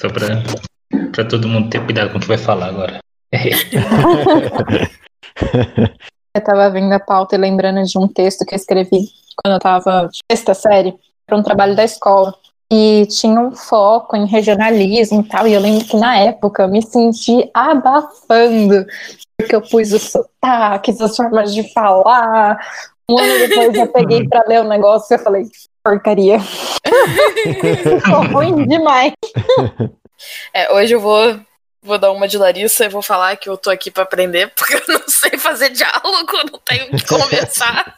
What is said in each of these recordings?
Só pra, pra todo mundo ter cuidado com o que vai falar agora. Eu tava vendo a pauta e lembrando de um texto que eu escrevi quando eu tava sexta série, para um trabalho da escola. E tinha um foco em regionalismo e tal. E eu lembro que na época eu me senti abafando, porque eu pus os sotaques, as formas de falar. Um ano depois eu peguei para ler o negócio e eu falei, porcaria. Ficou ruim demais. É, hoje eu vou, vou dar uma de Larissa e vou falar que eu tô aqui pra aprender, porque eu não sei fazer diálogo, eu não tenho o que conversar.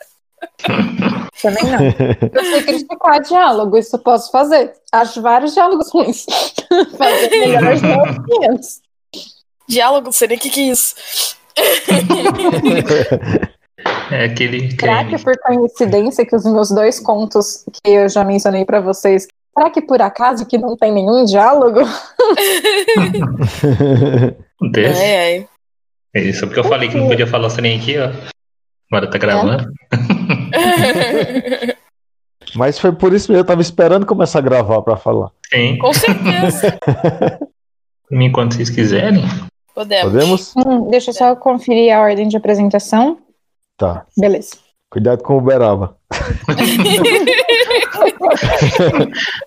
Também não. Eu sei criticar diálogo, isso eu posso fazer. Acho vários diálogos ruins. Fazer melhores diálogos. diálogo, o que, que é isso. É aquele Será creme. que por coincidência que os meus dois contos que eu já mencionei pra vocês, será que por acaso que não tem nenhum diálogo? Acontece. Ai, ai. É isso, porque eu falei que não podia falar sem nem aqui, ó. Agora tá gravando. Mas foi por isso mesmo, eu tava esperando começar a gravar pra falar. Sim. Com certeza. Enquanto vocês quiserem. Podemos. Podemos? Hum, deixa eu só conferir a ordem de apresentação. Tá. Beleza. Cuidado com o Uberaba.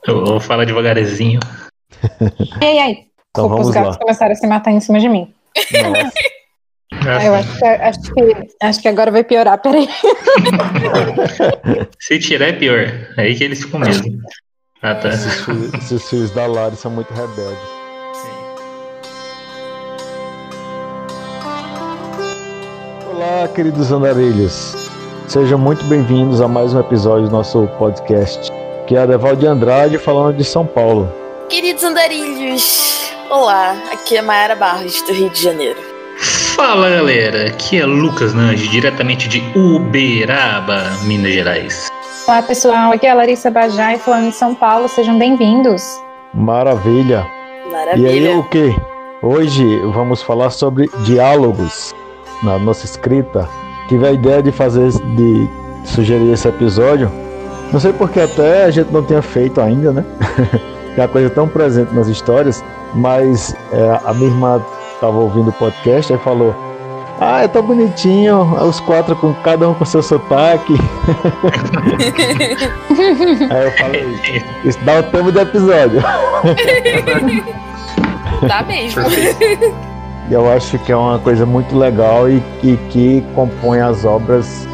Eu vou falar devagarzinho. Ai, ai. Então Desculpa, os vamos gatos lá. começaram a se matar em cima de mim. Nossa. Eu acho que, acho, que, acho que agora vai piorar, peraí. Se tirar é pior. Aí que eles ficam mesmo. Ah, tá. Esses, filhos, esses filhos da Lari são muito rebeldes. Olá, queridos andarilhos. Sejam muito bem-vindos a mais um episódio do nosso podcast, que é a Devalde Andrade falando de São Paulo. Queridos andarilhos, olá, aqui é Mayara Barros, do Rio de Janeiro. Fala galera, aqui é Lucas Nange, diretamente de Uberaba, Minas Gerais. Olá, pessoal. Aqui é a Larissa Bajai, falando de São Paulo. Sejam bem-vindos. Maravilha! E Maravilha. aí, o que? Hoje vamos falar sobre diálogos na nossa escrita. Tive a ideia de fazer, de sugerir esse episódio. Não sei porque até a gente não tinha feito ainda, né? é uma coisa tão presente nas histórias. Mas é, a minha irmã estava ouvindo o podcast e falou: Ah, é tão bonitinho, os quatro com cada um com seu sotaque. aí eu falei: Isso dá o tema do episódio. Tá mesmo. E eu acho que é uma coisa muito legal e que, que compõe as obras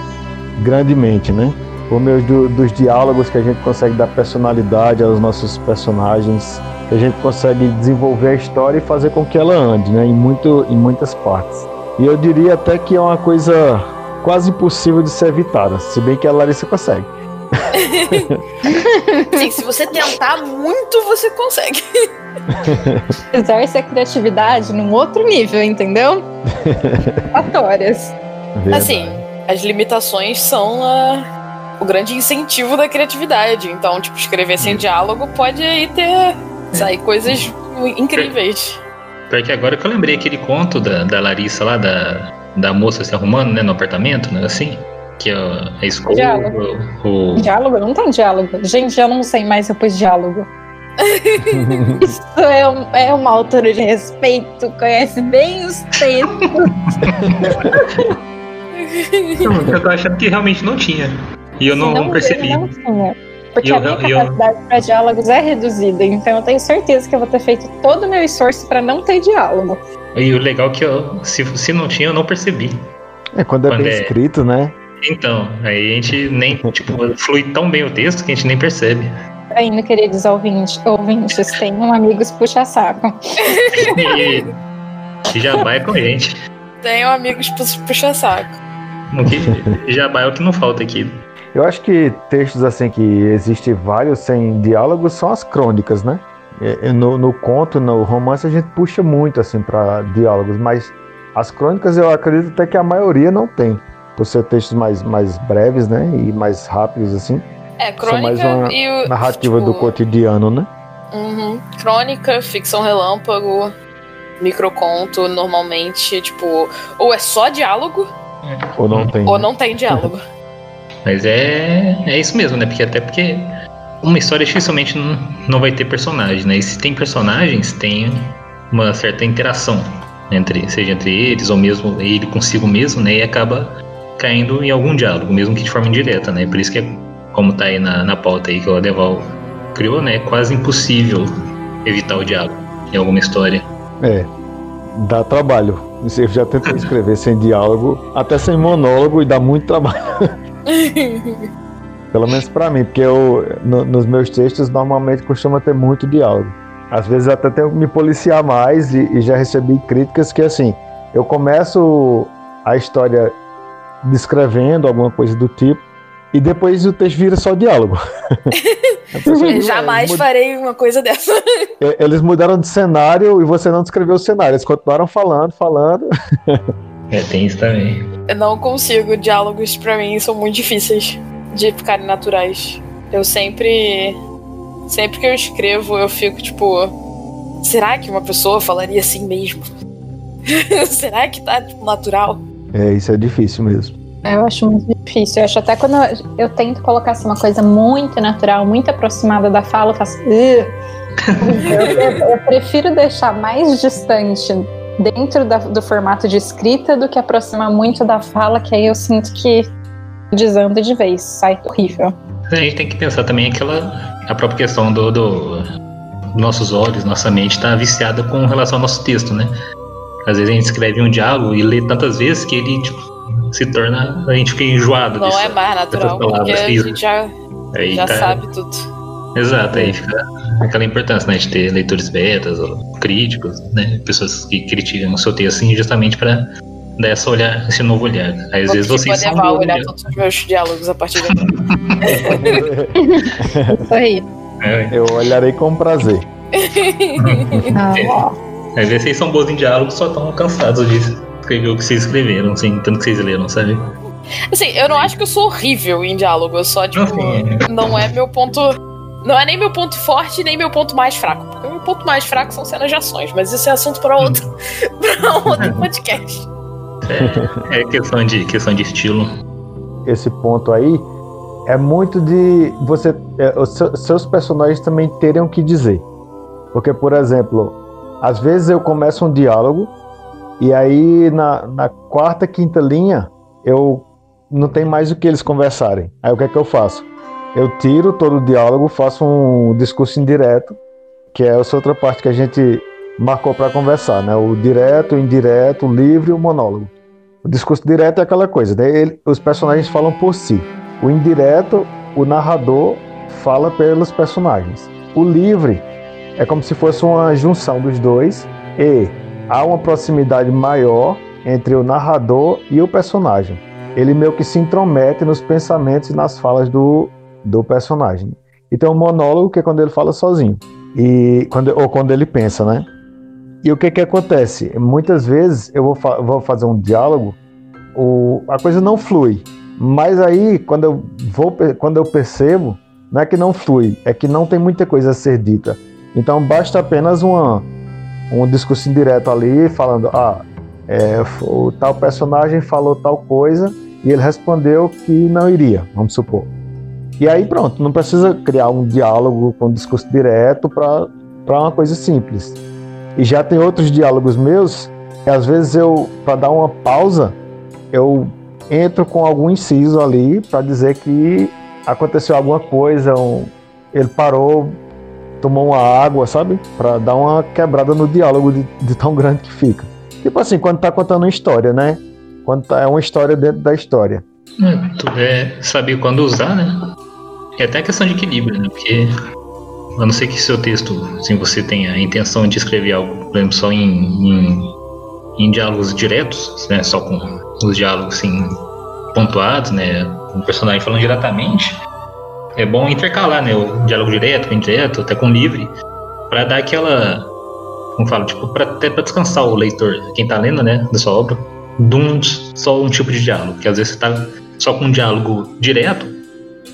grandemente, né? Por meio do- dos diálogos que a gente consegue dar personalidade aos nossos personagens, que a gente consegue desenvolver a história e fazer com que ela ande, né? Em, muito, em muitas partes. E eu diria até que é uma coisa quase impossível de ser evitada, se bem que a Larissa consegue. Sim, se você tentar muito, você consegue. Exerce a criatividade num outro nível, entendeu? Atórias. Assim, as limitações são a- o grande incentivo da criatividade. Então, tipo, escrever sem diálogo pode aí ter sair coisas incríveis. Pior que agora que eu lembrei aquele conto da, da Larissa lá, da, da moça se arrumando, né, no apartamento, né, assim. Que é a escova, Diálogo. o, Diálogo? Não tem diálogo. Gente, eu não sei mais se eu pus diálogo. Isso é, um- é uma autora de respeito, conhece bem os textos. Não, eu tô achando que realmente não tinha. E eu não, Se percebi. Não tinha. Porque Eu- a minha eu- capacidade para diálogos é reduzida, então eu tenho certeza que eu vou ter feito todo o meu esforço para não ter diálogo. E o legal é que eu, se, se não tinha, eu não percebi. É quando é Quando bem é- escrito, né? Então, aí a gente nem, tipo, flui tão bem o texto que a gente nem percebe. Ainda, queridos ouvintes, ouvintes tenham amigos puxa-saco. E, e jabá é com a gente. Tenho amigos pu- puxa-saco. Jabá é o que não falta aqui. Eu acho que textos assim que existem vários sem diálogos são as crônicas, né? É, é, No, no conto, no romance a gente puxa muito assim para diálogos, mas as crônicas eu acredito até que a maioria não tem, por ser textos mais, mais breves, né? E mais rápidos assim, É, são crônica mais uma e o. narrativa tipo, do cotidiano, né? uhum. Crônica, ficção relâmpago, microconto, normalmente, tipo, ou é só diálogo, Ou não tem? ou não tem diálogo. Mas é, é isso mesmo, né? Porque até porque uma história dificilmente não, não vai ter personagem, né? E se tem personagens, tem uma certa interação entre, seja entre eles ou mesmo ele consigo mesmo, né? E acaba caindo em algum diálogo, mesmo que de forma indireta, né? Por isso que é como tá aí na, na pauta aí que o Adeval criou, né? É quase impossível evitar o diálogo em alguma história. É, dá trabalho. Eu já tentei escrever sem diálogo, até sem monólogo, e dá muito trabalho. Pelo menos para mim, porque eu, no, nos meus textos normalmente costuma ter muito diálogo. Às vezes até tenho que me policiar mais e, e já recebi críticas que assim, eu começo a história descrevendo alguma coisa do tipo, e depois o texto vira só diálogo. Jamais farei uma coisa dessa. Eles mudaram de cenário e você não descreveu o cenário, eles continuaram falando, falando. É, tem isso também. Eu não consigo, diálogos para mim são muito difíceis de ficarem naturais. Eu sempre. Sempre que eu escrevo, eu fico tipo. Será que uma pessoa falaria assim mesmo? será que tá tipo, natural? É, isso é difícil mesmo. Eu acho muito difícil. Eu acho até quando eu, eu tento colocar assim, uma coisa muito natural, muito aproximada da fala, eu faço. eu, eu, eu, prefiro deixar mais distante dentro da, do formato de escrita do que aproximar muito da fala, que aí eu sinto que desanda de vez, sai horrível. A gente tem que pensar também aquela a própria questão do, do nossos olhos, nossa mente está viciada com relação ao nosso texto, né? Às vezes a gente escreve um diálogo e lê tantas vezes que ele tipo, se torna. A gente fica enjoado Não disso, é mais natural, porque a gente já, já tá... sabe tudo. Exato, aí fica aquela importância né, de ter leitores betas, ou críticos, né, pessoas que criticam o seu texto assim, justamente para dar essa olhar, esse novo olhar. Aí, às vezes vocês são levar olhar todos os meus diálogos a partir de agora. Isso aí. É, eu olharei com prazer. ah, Às vezes vocês são bons em diálogo, só estão cansados disso escrever o que vocês escreveram, assim, tanto que vocês leram, sabe? Assim, eu não acho que eu sou horrível em diálogo, eu só, tipo, não é meu ponto. Não é nem meu ponto forte, nem meu ponto mais fraco. Porque o meu ponto mais fraco são cenas de ações, mas isso é assunto para outro, pra outro podcast. É, é questão, de, questão de estilo. Esse ponto aí é muito de você. É, os seus personagens também terem o que dizer. Porque, por exemplo, às vezes eu começo um diálogo e aí, na, na quarta, quinta linha, eu não tem mais o que eles conversarem. Aí o que é que eu faço? Eu tiro todo o diálogo, faço um discurso indireto, que é essa outra parte que a gente marcou para conversar, né? O direto, o indireto, o livre e o monólogo. O discurso direto é aquela coisa, né? Ele, os personagens falam por si. O indireto, o narrador fala pelos personagens. O livre é como se fosse uma junção dos dois e há uma proximidade maior entre o narrador e o personagem. Ele meio que se intromete nos pensamentos e nas falas do, do personagem. E tem um monólogo que é quando ele fala sozinho, e quando, ou quando ele pensa, né? E o que que acontece? Muitas vezes eu vou, fa vou fazer um diálogo, o, a coisa não flui. Mas aí, quando eu, vou, quando eu percebo, não é que não flui, é que não tem muita coisa a ser dita. Então basta apenas uma, um discurso indireto ali, falando: ah, é, o tal personagem falou tal coisa e ele respondeu que não iria, vamos supor. E aí pronto, não precisa criar um diálogo com um discurso direto para uma coisa simples. E já tem outros diálogos meus que às vezes eu, para dar uma pausa, eu entro com algum inciso ali para dizer que aconteceu alguma coisa, um, ele parou, tomou uma água, sabe? Para dar uma quebrada no diálogo de, de, tão grande que fica. Tipo assim, quando tá contando uma história, né? Quando tá, é uma história dentro da história. É, tu é saber quando usar, né? É até questão de equilíbrio, né? Porque a não ser que seu texto, assim, você tenha a intenção de escrever algo, por exemplo, só em, em, em diálogos diretos, né? Só com os diálogos, assim, pontuados, né? O personagem falando diretamente é bom intercalar, né? O diálogo direto, o indireto, até com livre, para dar aquela. Como falo, tipo, pra, até para descansar o leitor, quem tá lendo, né, da sua obra, de um, só um tipo de diálogo. Que às vezes você tá só com um diálogo direto,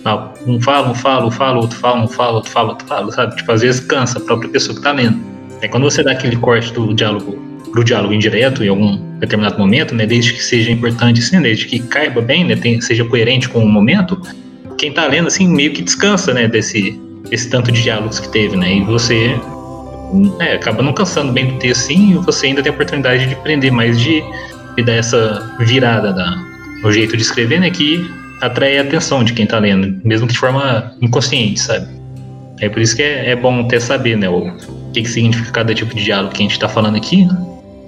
ah, um fala, um fala, um fala, outro fala, um fala, outro fala, outro fala, sabe? Tipo, às vezes cansa a própria pessoa que tá lendo. É quando você dá aquele corte do diálogo pro diálogo indireto em algum determinado momento, né, desde que seja importante, sim, desde que caiba bem, né, tem, seja coerente com o momento, quem tá lendo, assim, meio que descansa, né, desse, esse tanto de diálogos que teve, né? E você é, acaba não cansando bem do texto sim, e você ainda tem a oportunidade de aprender mais de, de dar essa virada da, no jeito de escrever, né? Que atrai a atenção de quem tá lendo, mesmo que de forma inconsciente, sabe? É por isso que é, é bom até saber, né? O que, que significa cada tipo de diálogo que a gente tá falando aqui,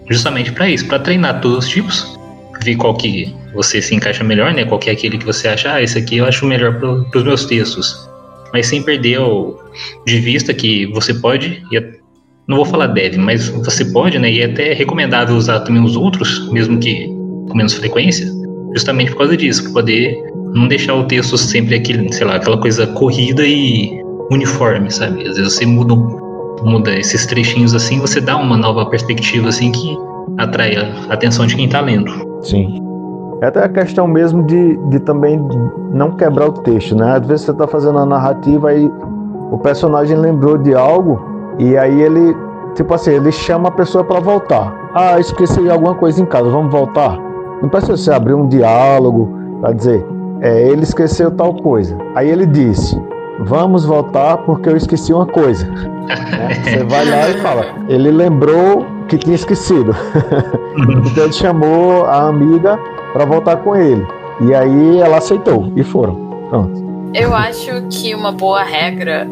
justamente para isso, para treinar todos os tipos, ver qual que você se encaixa melhor, né? Qual que é aquele que você acha, ah, esse aqui eu acho melhor para os meus textos. Mas sem perder o, de vista que você pode, e não vou falar deve, mas você pode, né? E é até recomendável usar também os outros, mesmo que com menos frequência, justamente por causa disso, para poder não deixar o texto sempre aquele, sei lá, aquela coisa corrida e uniforme, sabe? Às vezes você muda, muda esses trechinhos assim, você dá uma nova perspectiva assim que atrai a atenção de quem está lendo. Sim. É até a questão mesmo de, de também não quebrar o texto, né? Às vezes você está fazendo a narrativa e o personagem lembrou de algo e aí ele, tipo assim, ele chama a pessoa para voltar. Ah, esqueci alguma coisa em casa, vamos voltar? Não precisa você abrir um diálogo para dizer, é, ele esqueceu tal coisa. Aí ele disse, vamos voltar porque eu esqueci uma coisa. Né? Você vai lá e fala, ele lembrou que tinha esquecido. então ele chamou a amiga para voltar com ele. E aí ela aceitou e foram. Pronto. Eu acho que uma boa regra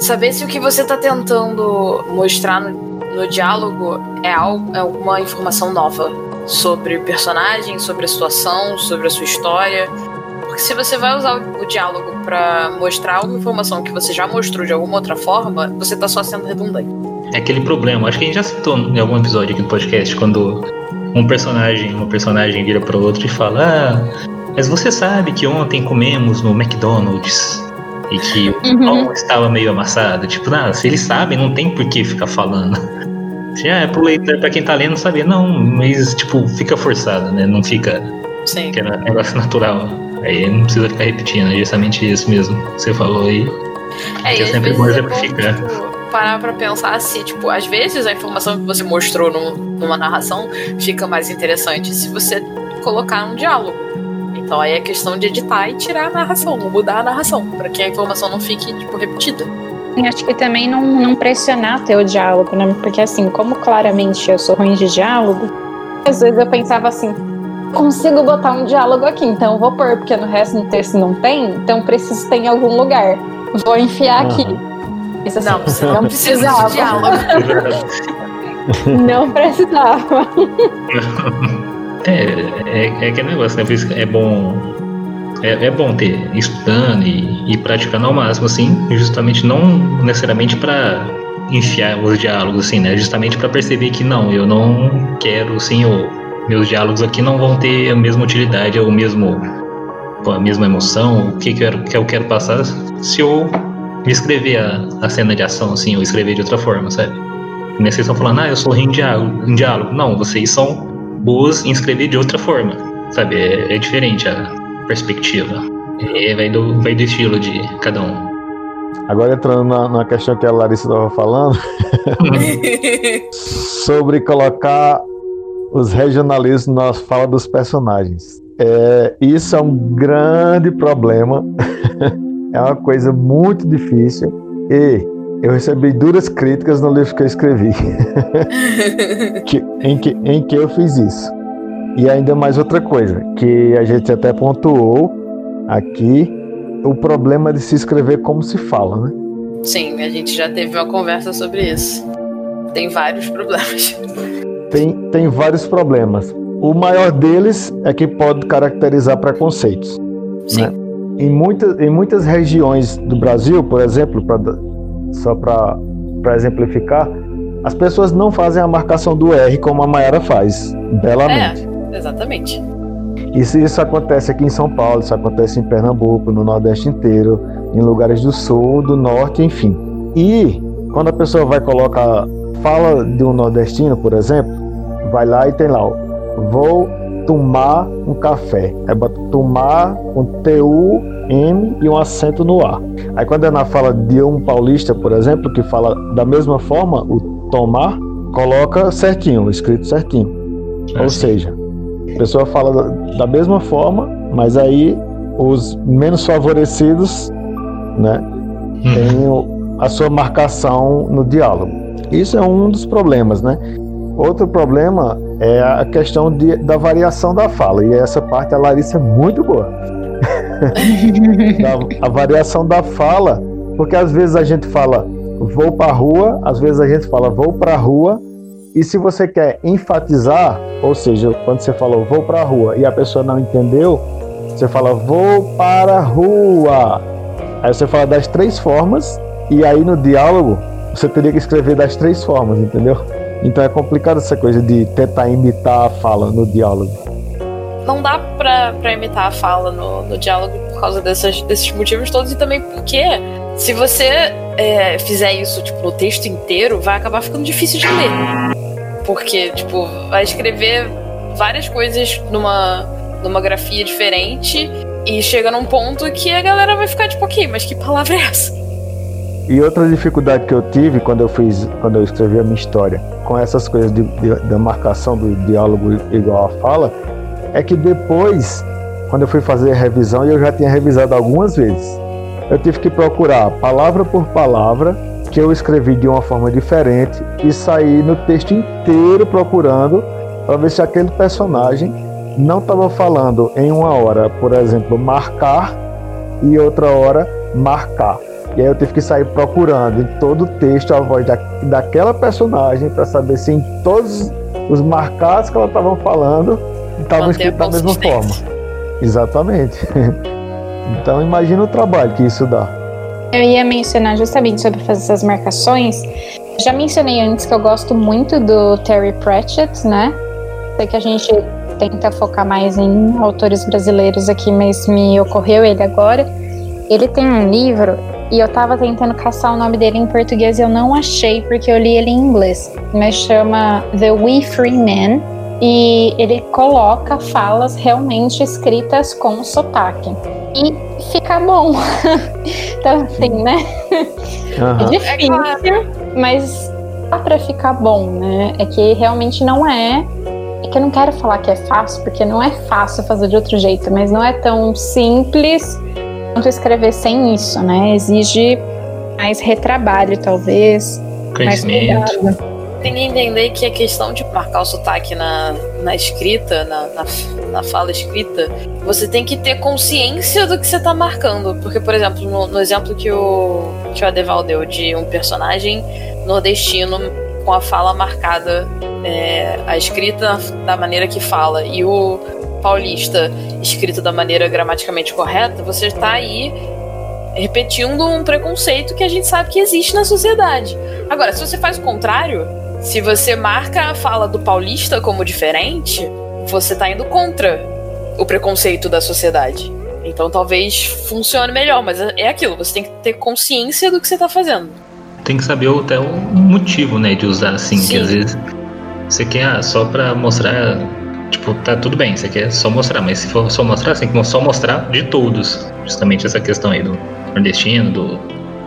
saber se o que você está tentando mostrar no, no diálogo é, algo, é alguma informação nova sobre o personagem, sobre a situação, sobre a sua história. Porque se você vai usar o, o diálogo para mostrar alguma informação que você já mostrou de alguma outra forma, você está só sendo redundante. É aquele problema, acho que a gente já citou em algum episódio aqui do podcast, quando um personagem, uma personagem vira para o outro e fala: Ah, mas você sabe que ontem comemos no McDonald's e que o uhum. pão estava meio amassado. Tipo, ah, se eles sabem, não tem por que ficar falando. Já é pro leitor, pra quem tá lendo, saber, não, mas tipo, fica forçado, né? Não fica. Sim. Que é negócio natural. Aí não precisa ficar repetindo, é justamente isso mesmo que você falou aí. É, que é sempre bom exemplificar. Tipo, parar pra pensar assim, tipo, às vezes a informação que você mostrou numa narração fica mais interessante se você colocar um diálogo. Então aí é questão de editar e tirar a narração, mudar a narração, para que a informação não fique, tipo, repetida. Acho que também não, não pressionar ter o diálogo, né? Porque assim, como claramente eu sou ruim de diálogo, às vezes eu pensava assim, consigo botar um diálogo aqui, então eu vou pôr, porque no resto do texto não tem, então preciso ter em algum lugar. Vou enfiar uhum. aqui. Isso assim, não, você não precisava. de diálogo. não precisava. É, é, é aquele negócio, né? Por isso é bom. É, é bom ter estudando e, e praticando ao máximo, assim, justamente não necessariamente para enfiar os diálogos, assim, né? Justamente para perceber que não, eu não quero, assim, o, meus diálogos aqui não vão ter a mesma utilidade, ou o mesmo, a mesma emoção, o que, que, eu, quero, que eu quero passar se eu escrever a, a cena de ação, assim, ou escrever de outra forma, sabe? E vocês estão falando, ah, eu sou ruim em diálogo, em diálogo. Não, vocês são boas em escrever de outra forma, sabe? É, é diferente a perspectiva. É, vai, do, vai do estilo de cada um. Agora entrando na, na questão que a Larissa estava falando, sobre colocar os regionalismos na fala dos personagens. É, isso é um grande problema, é uma coisa muito difícil e eu recebi duras críticas no livro que eu escrevi, que, em, que, em que eu fiz isso. E ainda mais outra coisa, que a gente até pontuou aqui, o problema de se escrever como se fala, né? Sim, a gente já teve uma conversa sobre isso. Tem vários problemas. Tem, tem vários problemas. O maior deles é que pode caracterizar preconceitos. Sim. Né? Em, muitas, em muitas regiões do Brasil, por exemplo, para só para exemplificar, as pessoas não fazem a marcação do R como a Mayara faz, belamente. É, exatamente. Isso, isso acontece aqui em São Paulo, isso acontece em Pernambuco, no Nordeste inteiro, em lugares do Sul, do Norte, enfim. E quando a pessoa vai colocar, fala de um nordestino, por exemplo, vai lá e tem lá, ó, vou tomar um café. É tomar com T-U-M e um acento no A. Aí quando é na fala de um paulista, por exemplo, que fala da mesma forma, o tomar, coloca certinho, escrito certinho. É Ou seja, a pessoa fala da mesma forma, mas aí os menos favorecidos, né, tem a sua marcação no diálogo. Isso é um dos problemas, né? Outro problema é a questão de, da variação da fala, e essa parte a Larissa é muito boa. a, variação da fala, porque às vezes a gente fala vou para rua, às vezes a gente fala vou para rua, e se você quer enfatizar, ou seja, quando você falou vou para rua e a pessoa não entendeu, você fala vou para rua. Aí você fala das três formas, e aí no diálogo você teria que escrever das três formas, entendeu? Então é complicado essa coisa de tentar imitar a fala no diálogo. Não dá pra, pra imitar a fala no, no diálogo por causa dessas, desses motivos todos e também porque se você é, fizer isso tipo, no texto inteiro, vai acabar ficando difícil de ler. Porque, tipo, vai escrever várias coisas numa, numa grafia diferente e chega num ponto que a galera vai ficar tipo, ok, mas que palavra é essa? E outra dificuldade que eu tive quando eu fiz, quando eu escrevi a minha história, com essas coisas de, de, da marcação do diálogo igual a fala, é que depois, quando eu fui fazer a revisão, e eu já tinha revisado algumas vezes, eu tive que procurar palavra por palavra que eu escrevi de uma forma diferente e sair no texto inteiro procurando para ver se aquele personagem não estava falando em uma hora, por exemplo, marcar e outra hora marcar. E aí eu tive que sair procurando em todo o texto a voz da, daquela personagem para saber se em todos os marcados que ela estava falando estavam escritos da mesma forma. Exatamente. então imagina o trabalho que isso dá. Eu ia mencionar justamente sobre fazer essas marcações. Já mencionei antes que eu gosto muito do Terry Pratchett, né? Sei que a gente tenta focar mais em autores brasileiros aqui, mas me ocorreu ele agora. Ele tem um livro e eu tava tentando caçar o nome dele em português e eu não achei porque eu li ele em inglês. Mas chama The We Free Men e ele coloca falas realmente escritas com sotaque. E fica bom. então, assim, né? Uhum. É difícil, mas dá pra ficar bom, né? É que realmente não é. É que eu não quero falar que é fácil, porque não é fácil fazer de outro jeito, mas não é tão simples quanto escrever sem isso, né? Exige mais retrabalho, talvez. Conhecimento. Mais Tem que entender que a questão de marcar o sotaque na, na escrita, na, na, na, fala escrita, você tem que ter consciência do que você está marcando. Porque, por exemplo, no, no, exemplo que o, que o Adeval deu de um personagem nordestino com a fala marcada, é, a escrita da maneira que fala, e o paulista escrito da maneira gramaticamente correta, você está aí repetindo um preconceito que a gente sabe que existe na sociedade. Agora, se você faz o contrário, se você marca a fala do paulista como diferente, você está indo contra o preconceito da sociedade. Então talvez funcione melhor, mas é aquilo, você tem que ter consciência do que você está fazendo. Tem que saber até o motivo, né, de usar assim, Sim. que às vezes você quer ah, só para mostrar Tipo, tá tudo bem, você quer só mostrar, mas se for só mostrar, você tem que só mostrar de todos. Justamente essa questão aí do nordestino, do,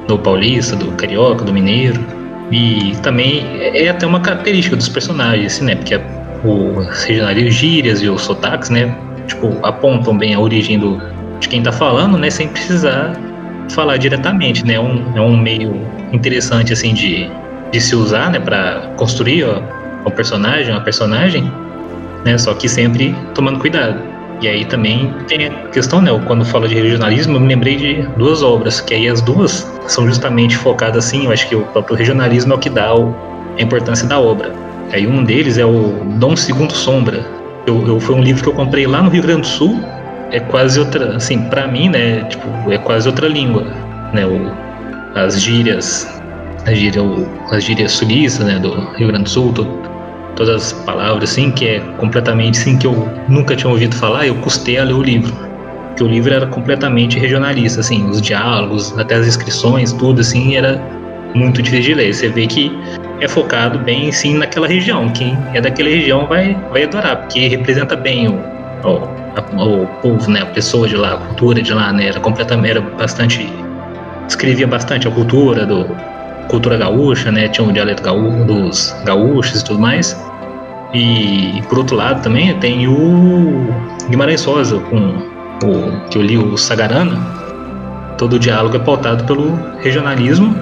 do paulista, do carioca, do mineiro. E também é, até uma característica dos personagens, assim, né? Porque os regionalismos, gírias e os sotaques, né? Tipo, apontam bem a origem do, de quem tá falando, né? Sem precisar falar diretamente, né? É um, é um meio interessante, assim, de, de se usar, né? Pra construir ó, um personagem, uma personagem né? Só que sempre tomando cuidado. E aí também tem a questão, né? Quando falo de regionalismo, eu me lembrei de duas obras, que aí as duas são justamente focadas assim, eu acho que o próprio regionalismo é o que dá a importância da obra. Aí um deles é o Dom Segundo Sombra. Eu, eu, foi um livro que eu comprei lá no Rio Grande do Sul. É quase outra, assim, para mim, né? Tipo, é quase outra língua, né? O, as gírias, a gíria, o, as gírias sulistas, né? Do Rio Grande do Sul, todas as palavras, assim, que é completamente assim que eu nunca tinha ouvido falar, eu custei a ler o livro. Porque o livro era completamente regionalista, assim, os diálogos, até as inscrições, tudo assim, era muito difícil de ler. Você vê que é focado bem sim naquela região. Quem é daquela região vai, vai adorar, porque representa bem o, o, a, o povo, né, a pessoa de lá, a cultura de lá, né, era completamente, era bastante, escrevia bastante a cultura do cultura gaúcha, né? Tinha o dialeto gaú dos gaúchos e tudo mais. E por outro lado também tem o Guimarães Rosa com o que eu li o Sagarana, todo o diálogo é pautado pelo regionalismo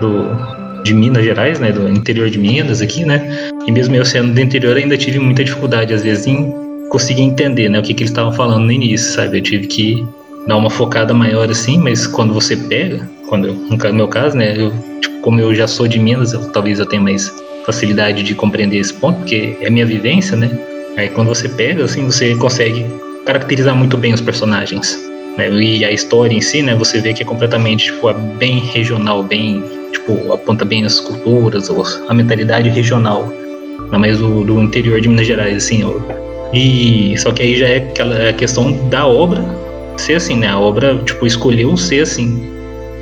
do, de Minas Gerais, né, do interior de Minas aqui, né? E mesmo eu sendo do interior ainda tive muita dificuldade às vezes em conseguir entender, né, o que, que eles estavam falando no início, sabe? Eu tive que dar uma focada maior assim, mas quando você pega, quando eu, no meu caso, né, eu, tipo, como eu já sou de Minas, eu, talvez eu tenha mais facilidade de compreender esse ponto, porque é minha vivência, né? Aí quando você pega, assim, você consegue caracterizar muito bem os personagens. Né? E a história em si, né, você vê que é completamente tipo, bem regional, bem tipo aponta bem as culturas, a mentalidade regional, não mais do, do interior de Minas Gerais, assim. E só que aí já é aquela é a questão da obra ser assim, né? A obra tipo escolheu ser assim.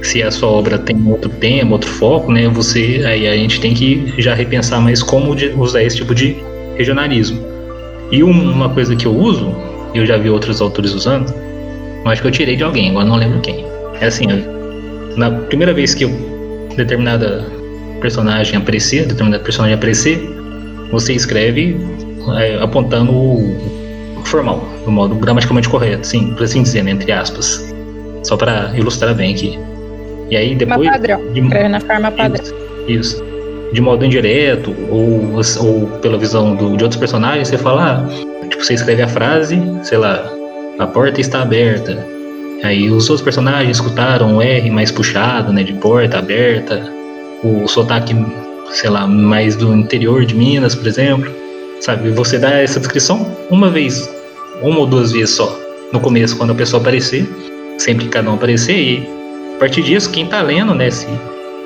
Se a sua obra tem outro tema, outro foco, né? Você aí a gente tem que já repensar mais como usar esse tipo de regionalismo. E uma coisa que eu uso, eu já vi outros autores usando, acho que eu tirei de alguém, agora não lembro quem. É assim, na primeira vez que eu, determinada personagem aparecer, determinada personagem aparecer, você escreve é, apontando o formal, do modo gramaticalmente correto, sim, por assim dizer, né, entre aspas. Só para ilustrar bem aqui. E aí depois. padrão. De, na forma padrão. Isso, isso. De modo indireto, ou, ou pela visão do, de outros personagens, você fala, ah, tipo, você escreve a frase, sei lá, a porta está aberta. Aí os outros personagens escutaram o R mais puxado, né, de porta aberta, o sotaque, sei lá, mais do interior de Minas, por exemplo. Sabe, você dá essa descrição uma vez, uma ou duas vezes só, no começo, quando a pessoa aparecer, sempre que cada um aparecer, e a partir disso, quem tá lendo, né, se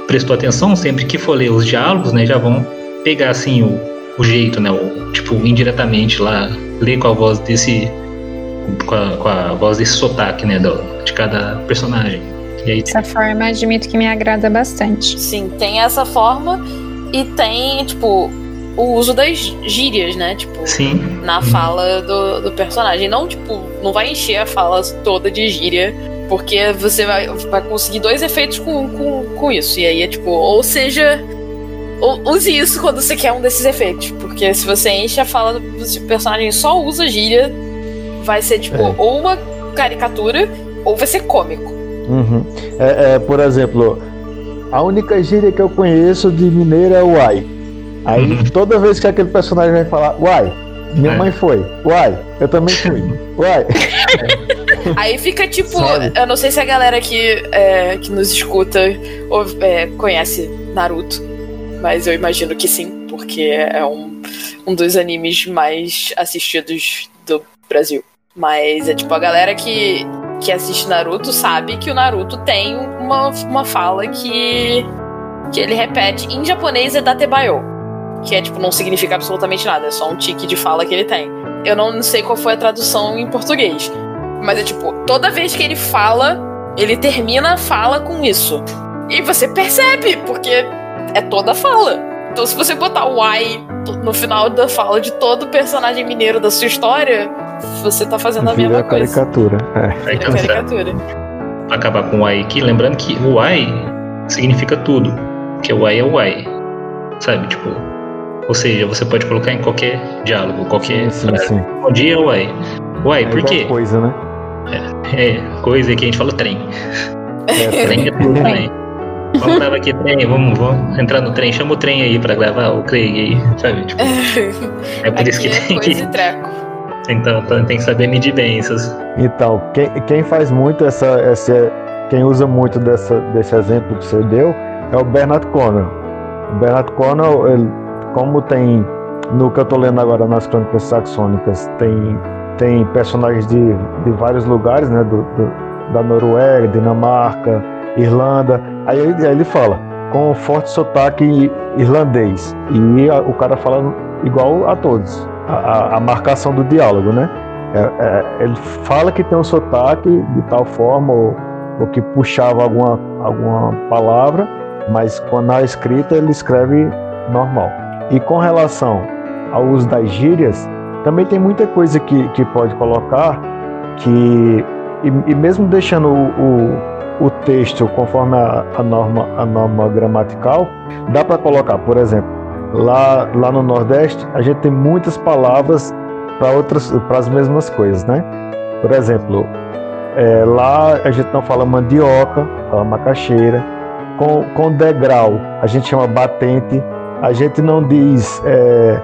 prestou atenção, sempre que for ler os diálogos, né, já vão pegar assim o, o jeito, né, o, tipo, indiretamente lá, ler com a voz desse com a, com a voz desse sotaque, né, do, de cada personagem. E aí, essa forma, admito que me agrada bastante. Sim, tem essa forma e tem, tipo, o uso das gírias, né? Tipo, Sim. na fala do, do personagem. Não, tipo, não vai encher a fala toda de gíria, porque você vai, vai conseguir dois efeitos com, com, com isso. E aí é tipo, ou seja, ou, use isso quando você quer um desses efeitos. Porque se você enche a fala do, personagem só usa gíria, vai ser tipo é. ou uma caricatura ou vai ser cômico. Uhum. É, é, por exemplo, a única gíria que eu conheço de mineiro é o uai. Aí uhum. toda vez que aquele personagem vai falar uai, minha é. mãe foi, uai, eu também fui, uai. Aí fica tipo, Sabe? eu não sei se a galera que, é, que nos escuta ou, é, conhece Naruto, mas eu imagino que sim, porque é um, um dos animes mais assistidos do Brasil. Mas é tipo, a galera que, que assiste Naruto sabe que o Naruto tem uma, uma fala que, que ele repete em japonês é Datebayo. Que é tipo, não significa absolutamente nada, é só um tique de fala que ele tem. Eu não sei qual foi a tradução em português. Mas é tipo, toda vez que ele fala, ele termina a fala com isso. E você percebe, porque é toda a fala. Então, se você botar o ai no final da fala de todo personagem mineiro da sua história, você tá fazendo a Vira mesma coisa. caricatura. É. Vira caricatura. Acabar com o ai aqui, lembrando que o ai significa tudo. Porque o ai é o ai. Sabe, tipo. Ou seja, você pode colocar em qualquer diálogo, qualquer sim, frase. Sim. Bom dia, uai. Uai, é por quê? coisa, né? É, é, coisa que a gente fala trem. É, trem é tudo também. Vamos gravar aqui trem, vamos, vamos entrar no trem, chama o trem aí pra gravar o Craig aí, sabe? Tipo, é por isso que é tem que. Então, então, tem que saber medir bem essas. Então, quem, quem faz muito essa, essa. Quem usa muito dessa, desse exemplo que você deu é o Bernard Connell. O Bernard Connell, ele, como tem. No que eu tô lendo agora nas Crônicas Saxônicas, tem, tem personagens de, de vários lugares, né? Do, do, da Noruega, Dinamarca, Irlanda. Aí aí ele fala com um forte sotaque irlandês. E a, o cara fala igual a todos. A, a, a marcação do diálogo, né? É, é, ele fala que tem um sotaque de tal forma, ou, ou, que puxava alguma, alguma palavra, mas quando na escrita ele escreve normal. E com relação ao uso das gírias, também tem muita coisa que, que pode colocar que, e, e mesmo deixando o, o o texto conforme a, a, norma, a norma gramatical, dá para colocar, por exemplo, lá, lá no Nordeste, a gente tem muitas palavras para outras para as mesmas coisas, né? Por exemplo, é, lá a gente não fala mandioca, fala macaxeira. Com, com degrau, a gente chama batente. A gente não diz é,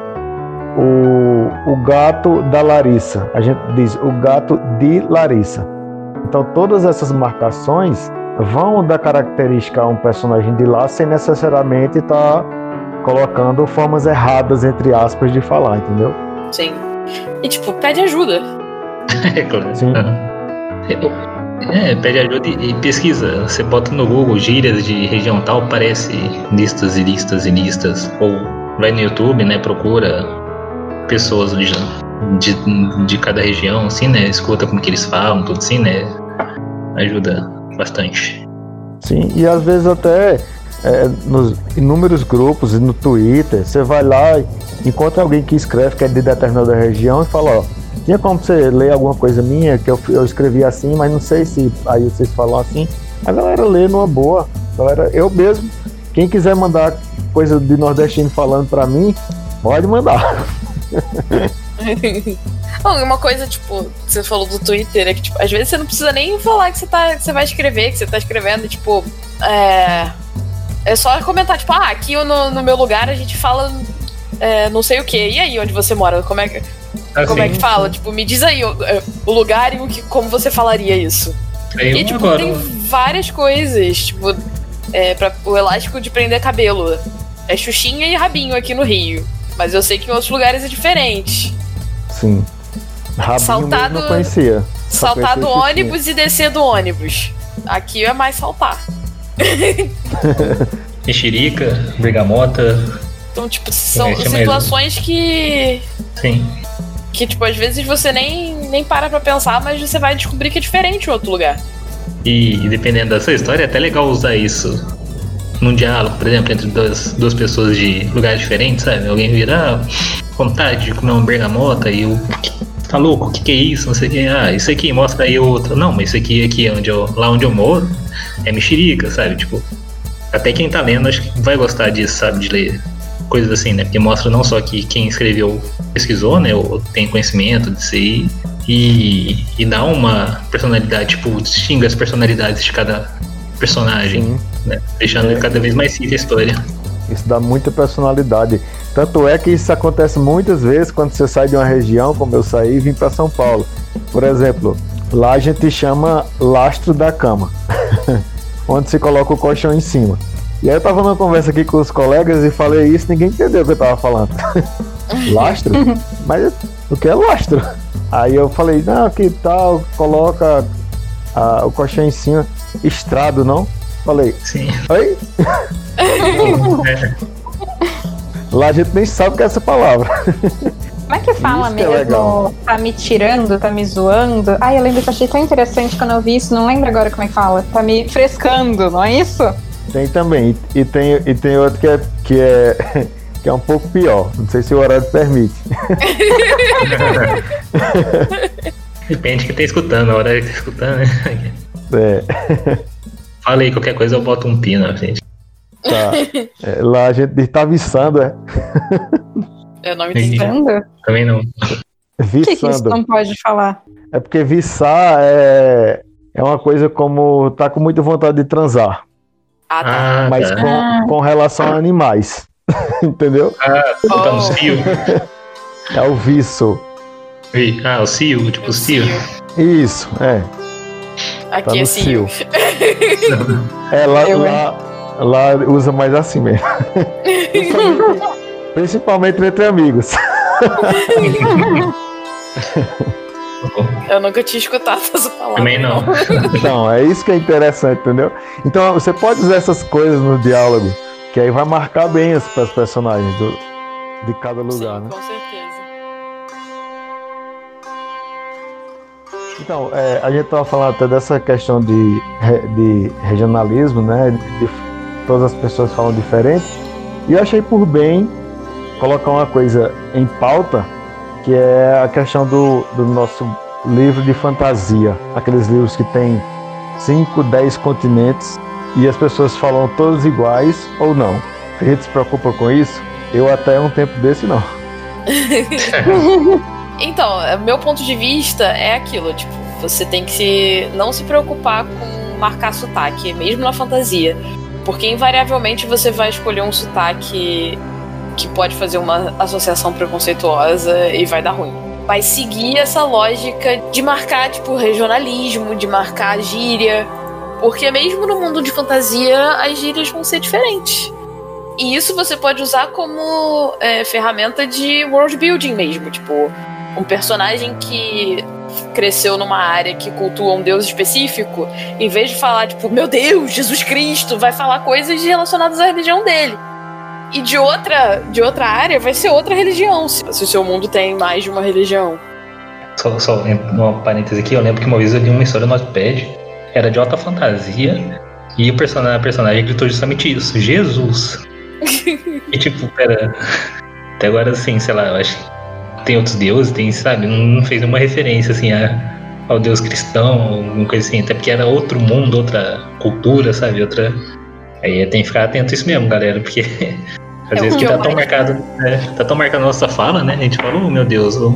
o, o gato da Larissa, a gente diz o gato de Larissa. Então todas essas marcações vão dar característica a um personagem de lá sem necessariamente estar tá colocando formas erradas, entre aspas, de falar, entendeu? Sim. E tipo, pede ajuda. é claro. Sim. É, pede ajuda e, e, pesquisa. Você bota no Google gírias de região tal, aparece listas e listas e listas. Ou vai no YouTube, né? Procura pessoas de, de, cada região, assim, né? Escuta como que eles falam, tudo assim, né? Ajuda bastante. Sim, e às vezes até é, nos inúmeros grupos e no Twitter, você vai lá e encontra alguém que escreve que é de determinada região e fala, ó, tinha como você ler alguma coisa minha que eu, eu escrevi assim, mas não sei se aí vocês falam assim. A galera lê numa boa. Galera, eu mesmo, quem quiser mandar coisa de nordestino falando para mim, pode mandar. uma coisa, tipo, você falou do Twitter, é que, tipo, às vezes você não precisa nem falar que você, tá, que você vai escrever, que você tá escrevendo, tipo, é. É só comentar, tipo, ah, aqui no, no meu lugar a gente fala é, não sei o que. E aí, onde você mora? Como é que, assim, como é que fala? Tipo, me diz aí o, é, o lugar e o que, como você falaria isso. e, tipo, tem várias coisas, tipo, é, pra, o elástico de prender cabelo. É Xuxinha e Rabinho aqui no Rio. Mas eu sei que em outros lugares é diferente. Sim. Rabinho saltado, não conhecia. Saltar do ônibus e descer do ônibus. Aqui é mais saltar. Mexerica, bergamota. Então, tipo, são situações que. Sim. Que, tipo, às vezes você nem, nem para pra pensar, mas você vai descobrir que é diferente em outro lugar. E, e dependendo da sua história, é até legal usar isso num diálogo, por exemplo, entre duas, duas pessoas de lugares diferentes, sabe? Alguém virar vontade de comer uma bergamota e o. Tá louco? O que, que é isso? Não sei o que. Ah, isso aqui mostra aí outro. Não, mas isso aqui, aqui onde eu, lá onde eu moro é mexerica, sabe? Tipo, até quem tá lendo acho que vai gostar disso, sabe? De ler coisas assim, né? Porque mostra não só que quem escreveu pesquisou, né? Ou tem conhecimento disso aí. E, e dá uma personalidade, tipo, distingue as personalidades de cada personagem, né? Deixando é. cada vez mais rica a história. Isso dá muita personalidade. Tanto é que isso acontece muitas vezes quando você sai de uma região, como eu saí, e vim para São Paulo. Por exemplo, lá a gente chama lastro da cama, onde se coloca o colchão em cima. E aí eu tava numa conversa aqui com os colegas e falei isso, ninguém entendeu o que eu tava falando. lastro? Mas o que é lastro? Aí eu falei, não, que tal, coloca a, o colchão em cima. Estrado, não? Falei. Sim. Oi? Lá a gente nem sabe o que é essa palavra. Como é que fala isso é mesmo? É tá me tirando, tá me zoando? Ai, eu lembro que eu achei tão interessante quando eu vi isso, não lembro agora como é que fala. Tá me frescando, não é isso? Tem também. E, e tem, e tem outro que é, que é, que é um pouco pior. Não sei se o horário permite. Depende de quem tá escutando, a hora que tá escutando, né? É. Fala aí, qualquer coisa eu boto um pino na frente. Tá. É, lá a gente tá viçando, é? Eu não me entendo. Também não. Viçando. O que, que isso não pode falar? É porque viçar é, é uma coisa como tá com muita vontade de transar. Ah, tá. Ah, Mas tá. Com, com relação a animais. Entendeu? Ah, tá no cio. É o viço. Ah, o cio, tipo o cio. Isso, é. Aqui tá é cio. é, lá, lá, lá usa mais assim mesmo. Principalmente entre amigos. Eu nunca tinha escutado essa palavra. Também não. Então, é isso que é interessante, entendeu? Então, você pode usar essas coisas no diálogo, que aí vai marcar bem as, as personagens do, de cada lugar, Sim, né? Com certeza. Então, é, a gente estava falando até dessa questão de, de regionalismo, né? De, todas as pessoas falam diferente. E eu achei por bem colocar uma coisa em pauta, que é a questão do, do nosso livro de fantasia. Aqueles livros que tem 5, 10 continentes e as pessoas falam todos iguais ou não. A gente se preocupa com isso? Eu até um tempo desse não. Então, meu ponto de vista é aquilo, tipo, você tem que se, não se preocupar com marcar sotaque, mesmo na fantasia. Porque invariavelmente você vai escolher um sotaque que pode fazer uma associação preconceituosa e vai dar ruim. Vai seguir essa lógica de marcar, tipo, regionalismo, de marcar gíria. Porque mesmo no mundo de fantasia, as gírias vão ser diferentes. E isso você pode usar como é, ferramenta de world building mesmo. Tipo, um personagem que cresceu numa área que cultua um deus específico, em vez de falar, tipo, meu Deus, Jesus Cristo, vai falar coisas relacionadas à religião dele. E de outra, de outra área vai ser outra religião, se, se o seu mundo tem mais de uma religião. Só, só uma parêntese aqui, eu lembro que uma vez eu li uma história no Notepad, era de alta fantasia, e o personagem, a personagem gritou justamente isso, Jesus. e tipo, pera. Até agora assim, sei lá, eu acho que tem outros deuses, tem, sabe? Não fez nenhuma referência assim a, ao deus cristão, alguma coisa assim, até porque era outro mundo, outra cultura, sabe? Outra. Aí tem que ficar atento a isso mesmo, galera, porque às é vezes que tá tão marcado, né? tá tão marcado a nossa fala, né? A gente fala, oh meu Deus, oh,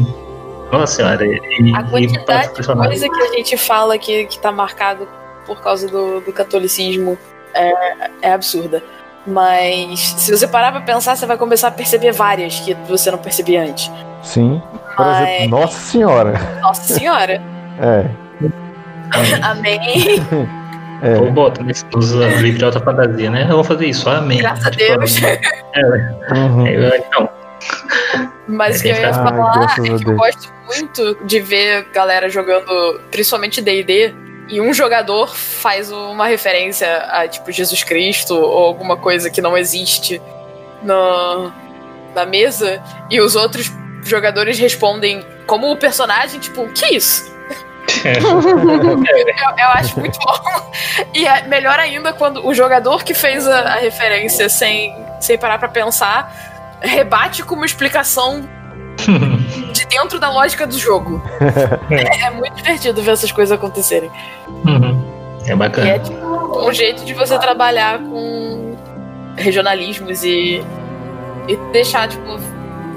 nossa senhora. E, a quantidade de coisa que a gente fala que, que tá marcado por causa do, do catolicismo é, é absurda. Mas se você parar pra pensar, você vai começar a perceber várias que você não percebia antes. Sim. Por Mas... exemplo, Nossa Senhora. Nossa Senhora. é. Amém. É. Ou bota nesse, nos livros de alta fantasia, né? Eu vou fazer isso, amém. Graças a tipo, Deus. É, uhum. é, então. Mas o que eu ia falar Ai, é que eu gosto muito de ver galera jogando, principalmente DD, e um jogador faz uma referência a tipo Jesus Cristo ou alguma coisa que não existe no, na mesa, e os outros jogadores respondem como o personagem, tipo, que isso? eu, eu, acho muito bom. E é melhor ainda quando o jogador que fez a, a referência sem, sem parar para pensar rebate com uma explicação de dentro da lógica do jogo. é, é, muito divertido ver essas coisas acontecerem. Uhum. É bacana. E é tipo, um jeito de você trabalhar com regionalismos e, e deixar, tipo,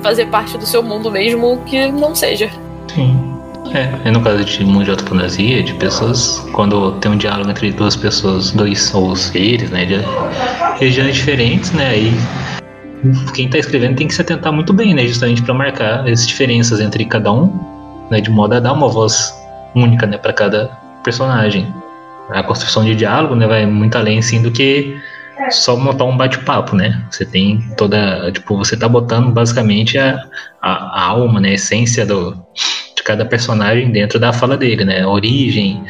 fazer parte do seu mundo mesmo que não seja. Sim. É, é no caso de mundo de autoponasia, de pessoas, quando tem um diálogo entre duas pessoas, dois ou seres, né, de regiões diferentes, né, aí quem está escrevendo tem que se atentar muito bem, né, justamente para marcar as diferenças entre cada um, né, de modo a dar uma voz única, né, para cada personagem. A construção de diálogo, né, vai muito além, assim, do que só montar um bate-papo, né? Você tem toda, tipo, você tá botando basicamente a, a, a, alma, né, a essência do, de cada personagem dentro da fala dele, né? A origem,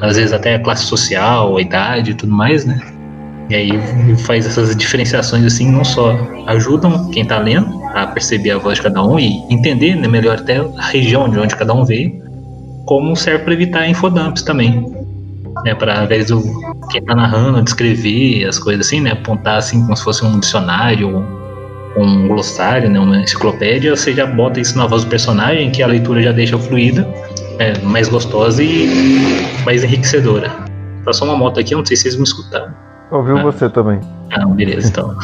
às vezes até a classe social, a idade e tudo mais, né? E aí faz essas diferenciações assim, não só ajudam quem tá lendo a perceber a voz de cada um e entender né, melhor até a região de onde cada um veio, como serve para evitar infodumps também né, para ao invés do quem tá narrando descrever as coisas assim, né, apontar assim como se fosse um dicionário, um, um glossário, né, uma enciclopédia, você já bota isso na voz do personagem, que a leitura já deixa fluida, é, mais gostosa e mais enriquecedora. Passou uma moto aqui, eu não sei se vocês me escutaram. Ouviu ah. você também. Ah, beleza, então.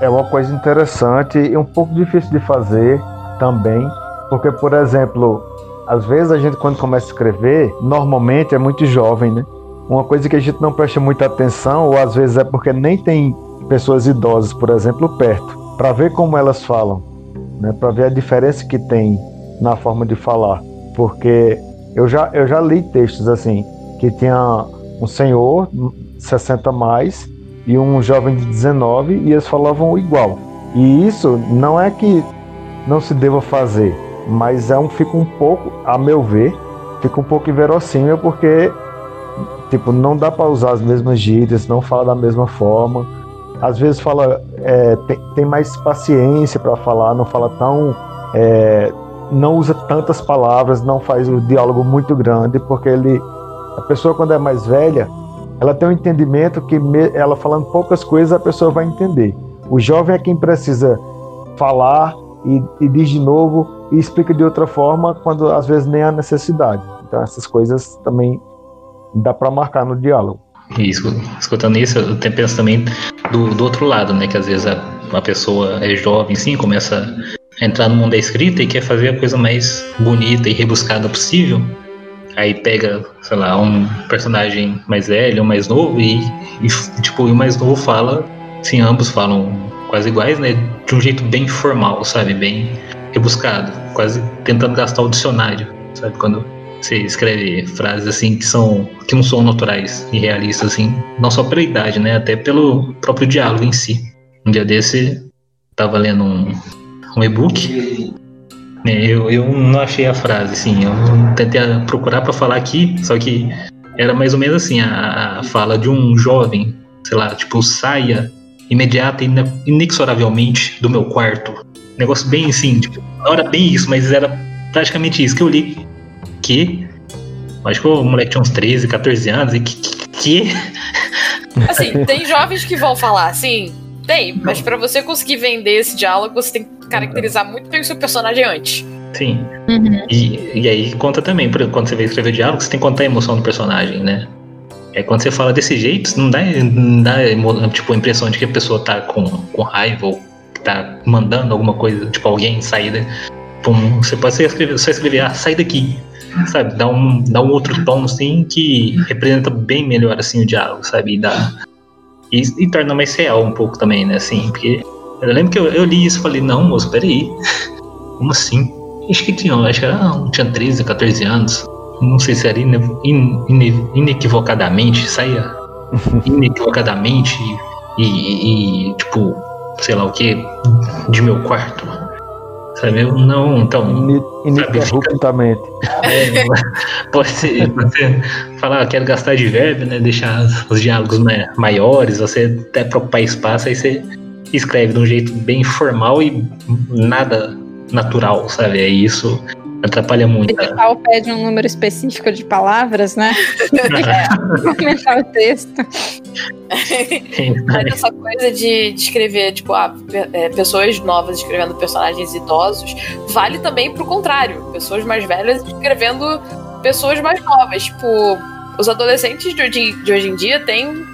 É uma coisa interessante e um pouco difícil de fazer também, porque, por exemplo, às vezes a gente, quando começa a escrever, normalmente é muito jovem, né? Uma coisa que a gente não presta muita atenção, ou às vezes é porque nem tem pessoas idosas, por exemplo, perto, para ver como elas falam, né? Para ver a diferença que tem na forma de falar. Porque eu já, eu já li textos assim, que tinha um senhor, 60 mais, e um jovem de 19, e eles falavam igual. E isso não é que não se deva fazer, mas é um, fica um pouco, a meu ver, fica um pouco inverossímil porque tipo não dá para usar as mesmas gírias, não fala da mesma forma. Às vezes fala é, tem, tem, mais paciência para falar, não fala tão é, não usa tantas palavras, não faz o diálogo muito grande porque ele a pessoa quando é mais velha ela tem um entendimento que me, ela falando poucas coisas a pessoa vai entender. O jovem é quem precisa falar e, e diz de novo e explica de outra forma quando às vezes nem há necessidade. Então essas coisas também dá para marcar no diálogo. Isso, escutando isso, eu penso também do, do outro lado, né? Que às vezes a, a pessoa é jovem, sim, começa a entrar no mundo da escrita e quer fazer a coisa mais bonita e rebuscada possível. aí pega, sei lá, um personagem mais velho, um mais novo, e, e tipo, o mais novo fala, assim, ambos falam quase iguais, né? De um jeito bem formal, sabe? Bem rebuscado, quase tentando gastar o dicionário, sabe? Quando você escreve frases assim que são que não são naturais e realistas assim, não só pela idade, né, até pelo próprio diálogo em si. Um dia desse tava lendo um, um e-book, né, eu, eu não achei a frase, assim, eu tentei procurar para falar aqui, só que era mais ou menos assim a, a fala de um jovem, sei lá, tipo saia imediata e inexoravelmente do meu quarto. Negócio bem assim, tipo, não era bem isso, mas era praticamente isso que eu li que. Acho que o moleque tinha uns 13, 14 anos e que. que... Assim, tem jovens que vão falar assim, tem, mas para você conseguir vender esse diálogo, você tem que caracterizar muito bem o seu personagem antes. Sim. Uhum. E, e aí conta também, quando você vai escrever diálogo, você tem que contar a emoção do personagem, né? É quando você fala desse jeito, não dá, não dá tipo, a impressão de que a pessoa tá com, com raiva ou que tá mandando alguma coisa, tipo, alguém sair. Né? Você pode só escrever, só escrever, ah, sai daqui sabe? Dá um, dá um outro tom, assim, que representa bem melhor, assim, o diálogo, sabe? E, dá, e, e torna mais real um pouco também, né? Assim, porque eu lembro que eu, eu li isso e falei, não, moço, peraí, como assim? Acho que tinha, acho que era, não, tinha 13, 14 anos. Não sei se era ine, ine, inequivocadamente, saía inequivocadamente e, e, e, tipo, sei lá o que, de meu quarto. Sabe? Eu não, então. Ininterruptamente. É, pode ser, pode ser falar, quero gastar de verbo, né? Deixar os diálogos maiores, você até preocupar espaço, aí você escreve de um jeito bem formal e nada natural, sabe? Aí isso atrapalha muito. O pede um número específico de palavras, né? é, aumentar o texto. Mas essa coisa de, de escrever, tipo, ah, é, pessoas novas escrevendo personagens idosos, vale também pro contrário. Pessoas mais velhas escrevendo pessoas mais novas. Tipo, os adolescentes de hoje, de hoje em dia têm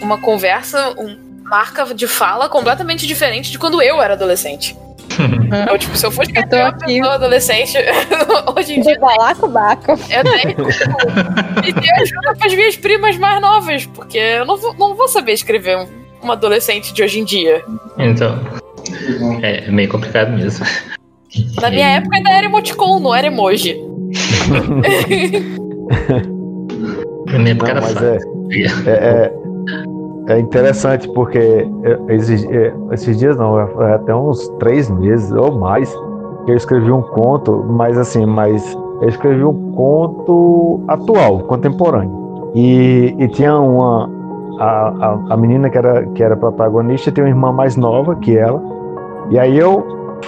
uma conversa, uma marca de fala completamente diferente de quando eu era adolescente. Então, tipo, se eu fosse escrever uma pessoa adolescente, hoje em dia. De balacobaco. Eu tenho tipo, pedir ajuda para as minhas primas mais novas, porque eu não vou, não vou saber escrever um, um adolescente de hoje em dia. Então. É meio complicado mesmo. Na minha época ainda era emoticon, não era emoji. Na minha época não, era mas é, é, é, é interessante porque esses, esses dias não, é até uns três meses ou mais eu escrevi um conto, mas assim, mas eu escrevi um conto atual, contemporâneo. E, e tinha uma a, a, a, menina que era que era protagonista tem uma irmã mais nova que ela. E aí eu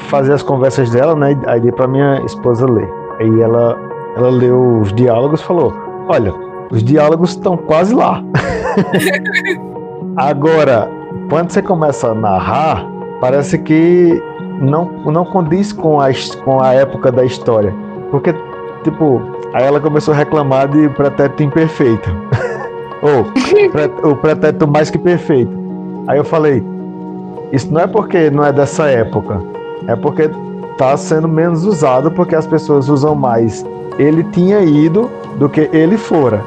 fazia as conversas dela, né? Aí dei para minha esposa ler. Aí ela ela leu os diálogos, falou: "Olha, os diálogos estão quase lá". Agora, quando você começa a narrar, parece que não, não condiz com a, com a época da história. Porque, tipo, aí ela começou a reclamar de pretérito imperfeito. Ou o pretérito mais que perfeito. Aí eu falei, isso não é porque não é dessa época, é porque está sendo menos usado porque as pessoas usam mais ele tinha ido do que ele fora.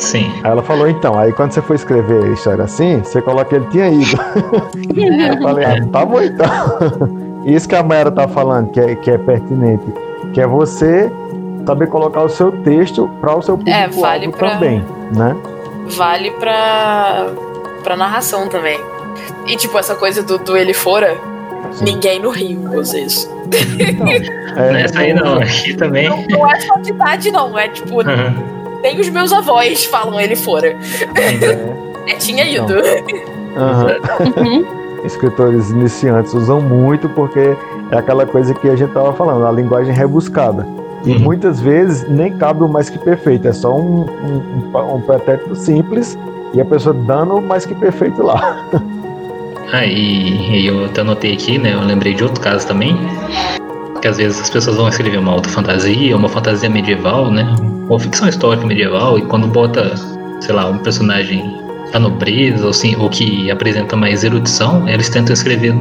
Sim. Aí ela falou, então, aí quando você for escrever a história assim, você coloca ele tinha ido. eu falei, ah, tá bom então. Isso que a Mayara tá falando, que é, que é pertinente, que é você saber colocar o seu texto para o seu público é, vale pra, também, né? Vale pra, pra narração também. E tipo, essa coisa do, do ele fora, Sim. ninguém no Rio isso. Então, é, Essa aí não, aqui também. Não, não é só cidade, não, é tipo... Uhum nem os meus avós falam ele fora. É, é tinha ido. Uhum. Escritores iniciantes usam muito porque é aquela coisa que a gente tava falando, a linguagem rebuscada. E uhum. muitas vezes nem cabe o mais que perfeito, é só um, um, um pretérito simples e a pessoa dando o mais que perfeito lá. Ah, e, e eu até anotei aqui, né? Eu lembrei de outro caso também, que às vezes as pessoas vão escrever uma alta fantasia, uma fantasia medieval, né? Ou ficção histórica medieval, e quando bota, sei lá, um personagem da nobreza, ou, assim, ou que apresenta mais erudição, eles tentam escrever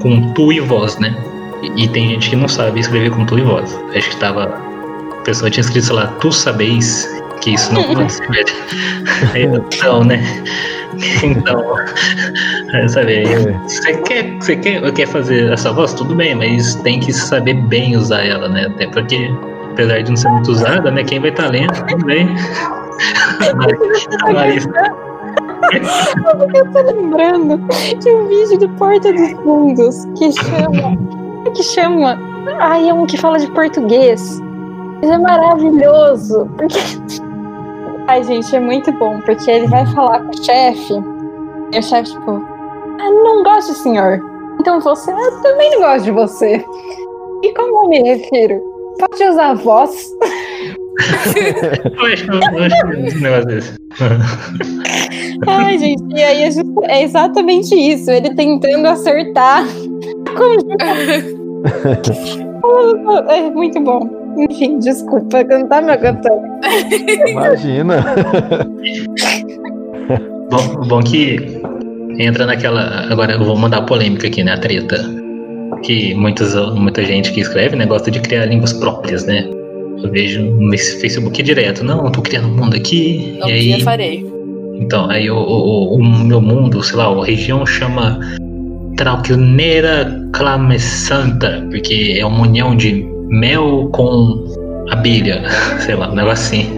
com tu e voz, né? E, e, tem gente que não sabe escrever com tu e voz. Acho que tava a pessoa tinha escrito, sei lá, tu sabeis que isso não pode ser verdade. então, né? Então, sabe, É. você quer, você quer, quer fazer essa voz, tudo bem, mas tem que saber bem usar ela, né? Até porque, apesar de não ser muito usada, né? Quem vai estar lendo também. A Larissa, Eu tô lembrando de um vídeo do Porta dos Fundos que chama. que chama. Ai, é um que fala de português. Mas é maravilhoso. Porque. Ai, gente, é muito bom. Porque ele vai falar com o chefe. E o chefe, tipo, ah, não gosto do senhor. Então você, eu também não gosto de você. E como eu me refiro? Pode usar a voz. eu acho, eu acho negócio desse. Ai, gente, e aí é, just- é exatamente isso. Ele tentando acertar. É muito bom. Enfim, desculpa, eu não tá me aguentando. Imagina. Bom, bom que entra naquela. Agora eu vou mandar polêmica aqui, né? A treta. Que muitas, muita gente que escreve, né, gosta de criar línguas próprias, né? Eu vejo nesse Facebook direto, não, eu tô criando um mundo aqui. Um e dia aí. farei. Então, aí o, o, o meu mundo, sei lá, a região chama Trauquilneira Clamesanta, porque é uma união de mel com abelha, sei lá, um negócio assim.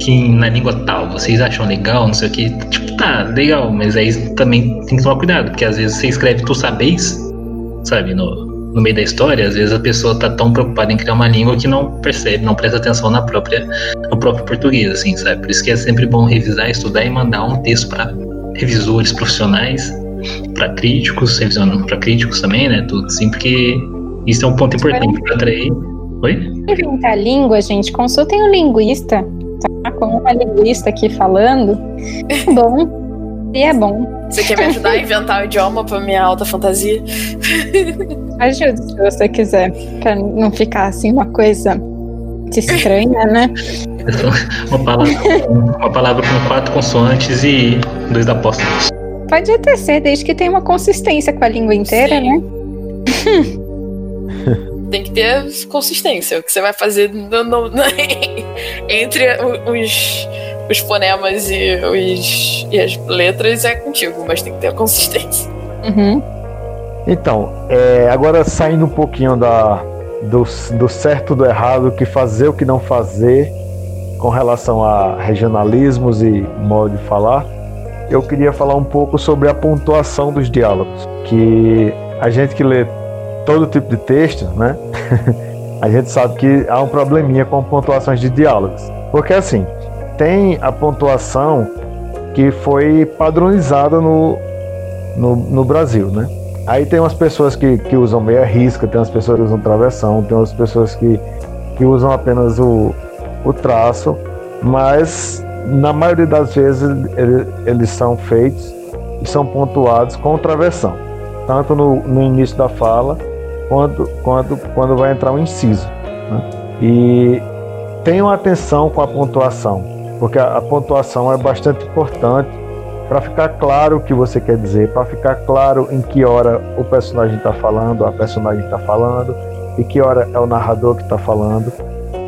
Que na língua tal, vocês acham legal, não sei o que. Tipo, tá, legal, mas aí também tem que tomar cuidado, porque às vezes você escreve tu sabeis, sabe, no, no meio da história, às vezes a pessoa tá tão preocupada em criar uma língua que não percebe, não presta atenção na própria, no próprio português, assim, sabe? Por isso que é sempre bom revisar, estudar e mandar um texto para revisores profissionais, para críticos, revisando para críticos também, né? Tudo assim, porque isso é um ponto importante para atrair. Oi? Inventar língua, gente, consultem um linguista. Tá? Com uma linguista aqui falando. Bom. E é bom. Você quer me ajudar a inventar o idioma pra minha alta fantasia? Ajude se você quiser. Pra não ficar assim uma coisa estranha, né? Uma palavra, uma palavra com quatro consoantes e dois apóstolos. Pode até ser, desde que tenha uma consistência com a língua inteira, Sim. né? Tem que ter consistência. O que você vai fazer no- no- entre o- os, os fonemas e, os, e as letras é contigo, mas tem que ter a consistência. Uhum. Então, é, agora saindo um pouquinho da, do, do certo do errado, o que fazer, o que não fazer, com relação a regionalismos e modo de falar, eu queria falar um pouco sobre a pontuação dos diálogos. Que a gente que lê todo tipo de texto, né? a gente sabe que há um probleminha com pontuações de diálogos. Porque assim, tem a pontuação que foi padronizada no, no, no Brasil, né? Aí tem umas pessoas que, que usam meia risca, tem umas pessoas que usam travessão, tem umas pessoas que, que usam apenas o, o traço, mas na maioria das vezes ele- eles são feitos e são pontuados com travessão, tanto no, no início da fala quanto, quanto quando vai entrar um inciso. né? E tenham atenção com a pontuação, porque a, a pontuação é bastante importante para ficar claro o que você quer dizer, para ficar claro em que hora o personagem está falando, a personagem está falando, e que hora é o narrador que está falando.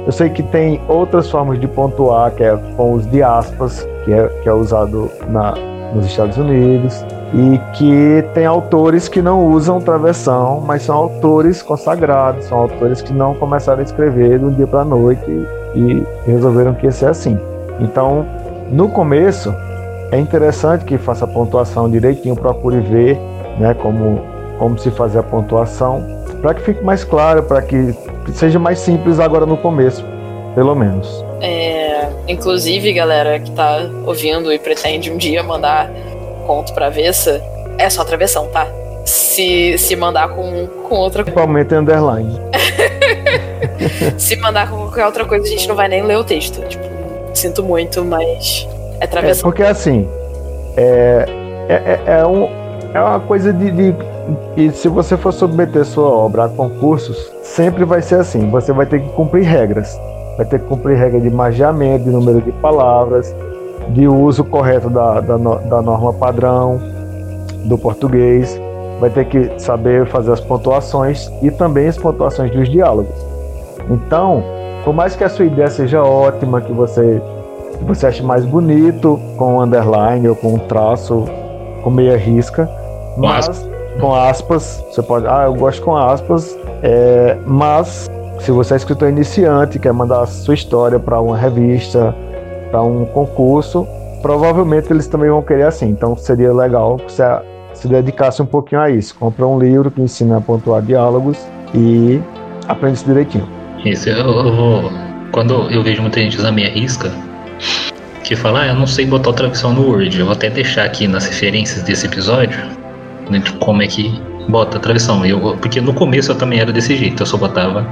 Eu sei que tem outras formas de pontuar, que é com os de aspas, que é, que é usado na, nos Estados Unidos, e que tem autores que não usam travessão, mas são autores consagrados, são autores que não começaram a escrever do dia para a noite e resolveram que ia ser assim. Então, no começo, é interessante que faça a pontuação direitinho, procure ver né, como, como se fazer a pontuação, para que fique mais claro, para que seja mais simples agora no começo, pelo menos. É, inclusive, galera que tá ouvindo e pretende um dia mandar conto pra avessa, é só travessão, tá? Se, se mandar com, com outra Principalmente em underline. se mandar com qualquer outra coisa, a gente não vai nem ler o texto. Tipo, sinto muito, mas é É, travessão. porque assim, é, é, é, é um, é uma coisa de, de. E se você for submeter sua obra a concursos, sempre vai ser assim: você vai ter que cumprir regras. Vai ter que cumprir regra de margeamento, de número de palavras, de uso correto da, da, da norma padrão do português. Vai ter que saber fazer as pontuações e também as pontuações dos diálogos. Então, por mais que a sua ideia seja ótima, que você que você ache mais bonito com underline ou com um traço com meia risca, mas com aspas, você pode, ah, eu gosto com aspas, é, mas se você é escritor iniciante, quer mandar a sua história para uma revista, para um concurso, provavelmente eles também vão querer assim. Então seria legal que você se dedicasse um pouquinho a isso. Compra um livro que ensina a pontuar diálogos e aprende isso direitinho. Isso, eu, eu vou. Quando eu vejo muita gente usar minha risca, que fala, ah, eu não sei botar tradução no Word. Eu vou até deixar aqui nas referências desse episódio, né, como é que bota a tradução. Eu, porque no começo eu também era desse jeito, eu só botava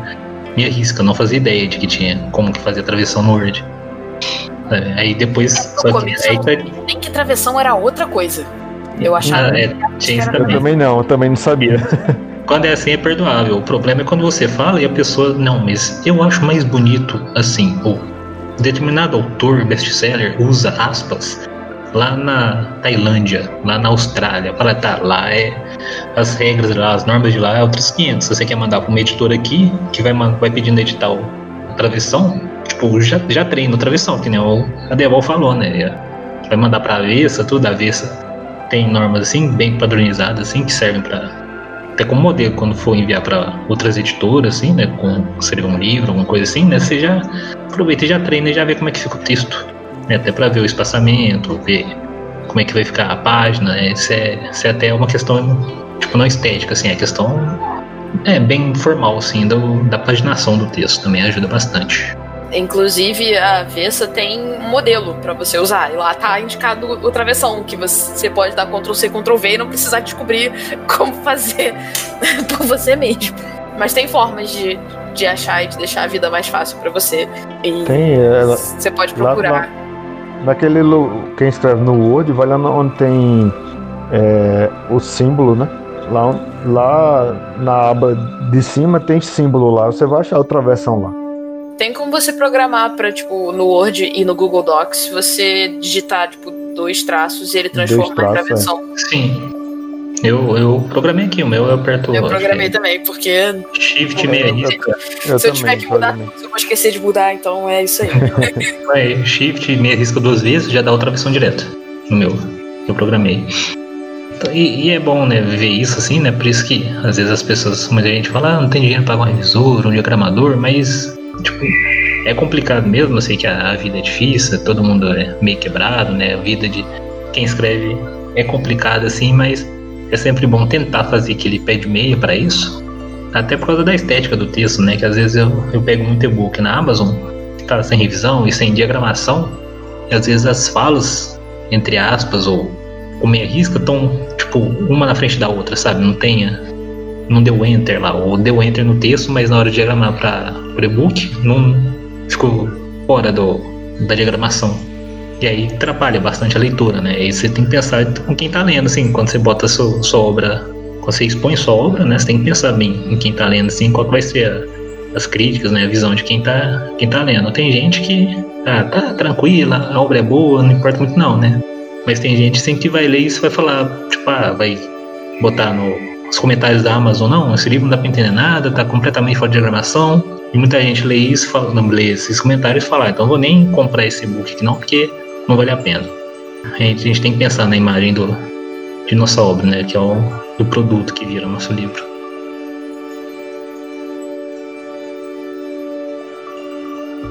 minha risca, eu não fazia ideia de que tinha como que fazer a travessão no Word. É, aí depois. No só começo, que, aí, tá... nem que travessão era outra coisa. Eu achava. Ah, é, tinha isso também. Eu também não, eu também não sabia. Quando é assim é perdoável. O problema é quando você fala e a pessoa, não, mas eu acho mais bonito assim. Ou determinado autor best-seller usa aspas lá na Tailândia, lá na Austrália. Fala, tá, lá é as regras lá, as normas de lá é outros 500. Se você quer mandar para uma editora aqui, que vai, vai pedindo editar a travessão, tipo, já, já treina a travessão, que nem o Adeval falou, né? Vai mandar para avessa, tudo avessa. Tem normas assim, bem padronizadas, assim, que servem para até como modelo quando for enviar para outras editoras, assim, né? Com escrever um livro, alguma coisa assim, né? Você já aproveita e já treina e já vê como é que fica o texto né? até para ver o espaçamento, ver como é que vai ficar a página. Né? Isso, é, isso é até uma questão, tipo, não estética, assim, é questão é bem formal, assim, do, da paginação do texto também ajuda bastante. Inclusive, a Vessa tem um modelo para você usar. E lá tá indicado o travessão, que você pode dar Ctrl C, Ctrl V e não precisar descobrir como fazer por você mesmo. Mas tem formas de, de achar e de deixar a vida mais fácil para você. E tem, ela, você pode procurar. Naquele quem escreve no Word, vai lá onde tem é, o símbolo, né? Lá, lá na aba de cima tem símbolo lá, você vai achar outra versão lá. Tem como você programar para tipo no Word e no Google Docs, você digitar tipo dois traços e ele transforma para versão. É. Sim. Eu, eu programei aqui, o meu eu aperto. Eu programei também, porque. Shift meia risca. Se eu, tiver que mudar, eu vou esquecer de mudar, então é isso aí. aí shift meia risca duas vezes já dá outra versão direta no meu. Eu programei. Então, e, e, é bom, né, ver isso assim, né? Por isso que às vezes as pessoas, muita gente fala, ah, não tem dinheiro para pagar um revisor, um diagramador, mas, tipo, é complicado mesmo. Eu sei que a, a vida é difícil, todo mundo é meio quebrado, né? A vida de quem escreve é complicada assim, mas é sempre bom tentar fazer aquele pé de meia para isso. Até por causa da estética do texto, né? Que às vezes eu, eu pego muito e-book na Amazon, que tá sem revisão e sem diagramação, e às vezes as falas, entre aspas, ou com meia risca, estão, tipo, uma na frente da outra, sabe? Não tenha. Não deu enter lá, ou deu enter no texto, mas na hora de diagramar para o e-book, não ficou fora do, da diagramação. E aí atrapalha bastante a leitura, né? E aí você tem que pensar com quem tá lendo, assim, quando você bota sua, sua obra, quando você expõe sua obra, né? Você tem que pensar bem em quem tá lendo, assim, qual vai ser a, as críticas, né? A visão de quem tá, quem tá lendo. Tem gente que, ah, tá tranquila, a obra é boa, não importa muito não, né? Mas tem gente assim que vai ler isso vai falar, tipo, ah, vai botar nos comentários da Amazon, não, esse livro não dá pra entender nada, tá completamente fora de diagramação. E muita gente lê isso, fala, não lê esses comentários e fala, ah, então vou nem comprar esse book aqui não, porque não vale a pena. A gente, a gente tem que pensar na imagem do, de nossa obra, né? Que é o do produto que vira nosso livro.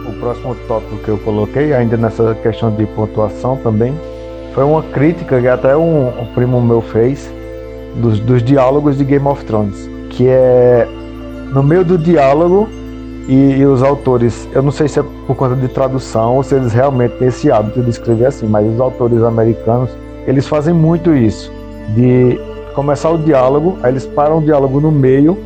O próximo tópico que eu coloquei, ainda nessa questão de pontuação também, foi uma crítica que até um, um primo meu fez dos, dos diálogos de Game of Thrones, que é no meio do diálogo e, e, os autores, eu não sei se é por conta de tradução ou se eles realmente têm esse hábito de escrever assim, mas os autores americanos, eles fazem muito isso, de começar o diálogo, aí eles param o diálogo no meio,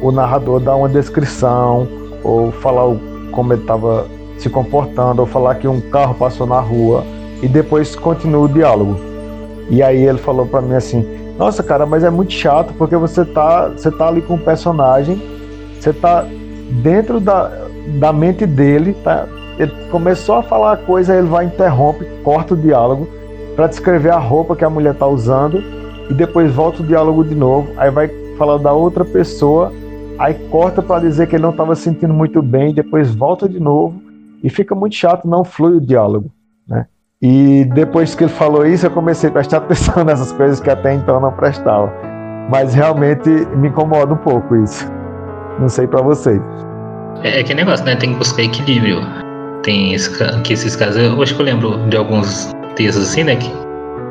o narrador dá uma descrição, ou falar como ele estava se comportando, ou falar que um carro passou na rua, e depois continua o diálogo. E aí ele falou para mim assim: Nossa, cara, mas é muito chato porque você tá, você tá ali com o personagem, você tá dentro da, da mente dele, tá? Ele começou a falar a coisa, ele vai interrompe, corta o diálogo para descrever a roupa que a mulher tá usando e depois volta o diálogo de novo, aí vai falar da outra pessoa aí corta para dizer que ele não estava se sentindo muito bem, depois volta de novo e fica muito chato, não flui o diálogo, né? E depois que ele falou isso, eu comecei a prestar atenção nessas coisas que até então não prestava. Mas realmente me incomoda um pouco isso. Não sei para vocês. É, é que negócio, né? Tem que buscar equilíbrio. Tem esse, que esses casos, eu acho que eu lembro de alguns textos assim, né? Que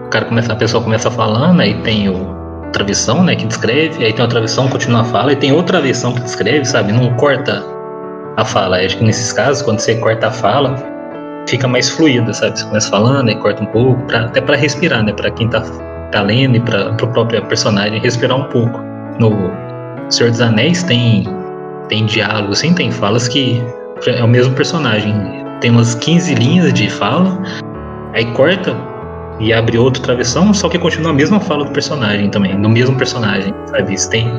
o cara começa, a pessoa começa falando, aí tem o versão, né, que descreve, aí tem outra versão, continua a fala, e tem outra versão que descreve, sabe? Não corta a fala. Eu acho que nesses casos, quando você corta a fala, fica mais fluida, sabe? Você começa falando e corta um pouco, pra, até para respirar, né? Para quem tá, tá lendo e para o próprio personagem respirar um pouco. No Senhor dos Anéis tem tem diálogo, assim, tem falas que é o mesmo personagem. Tem umas 15 linhas de fala, aí corta e abre outra travessão, só que continua a mesma fala do personagem também, do mesmo personagem, sabe? Isso tem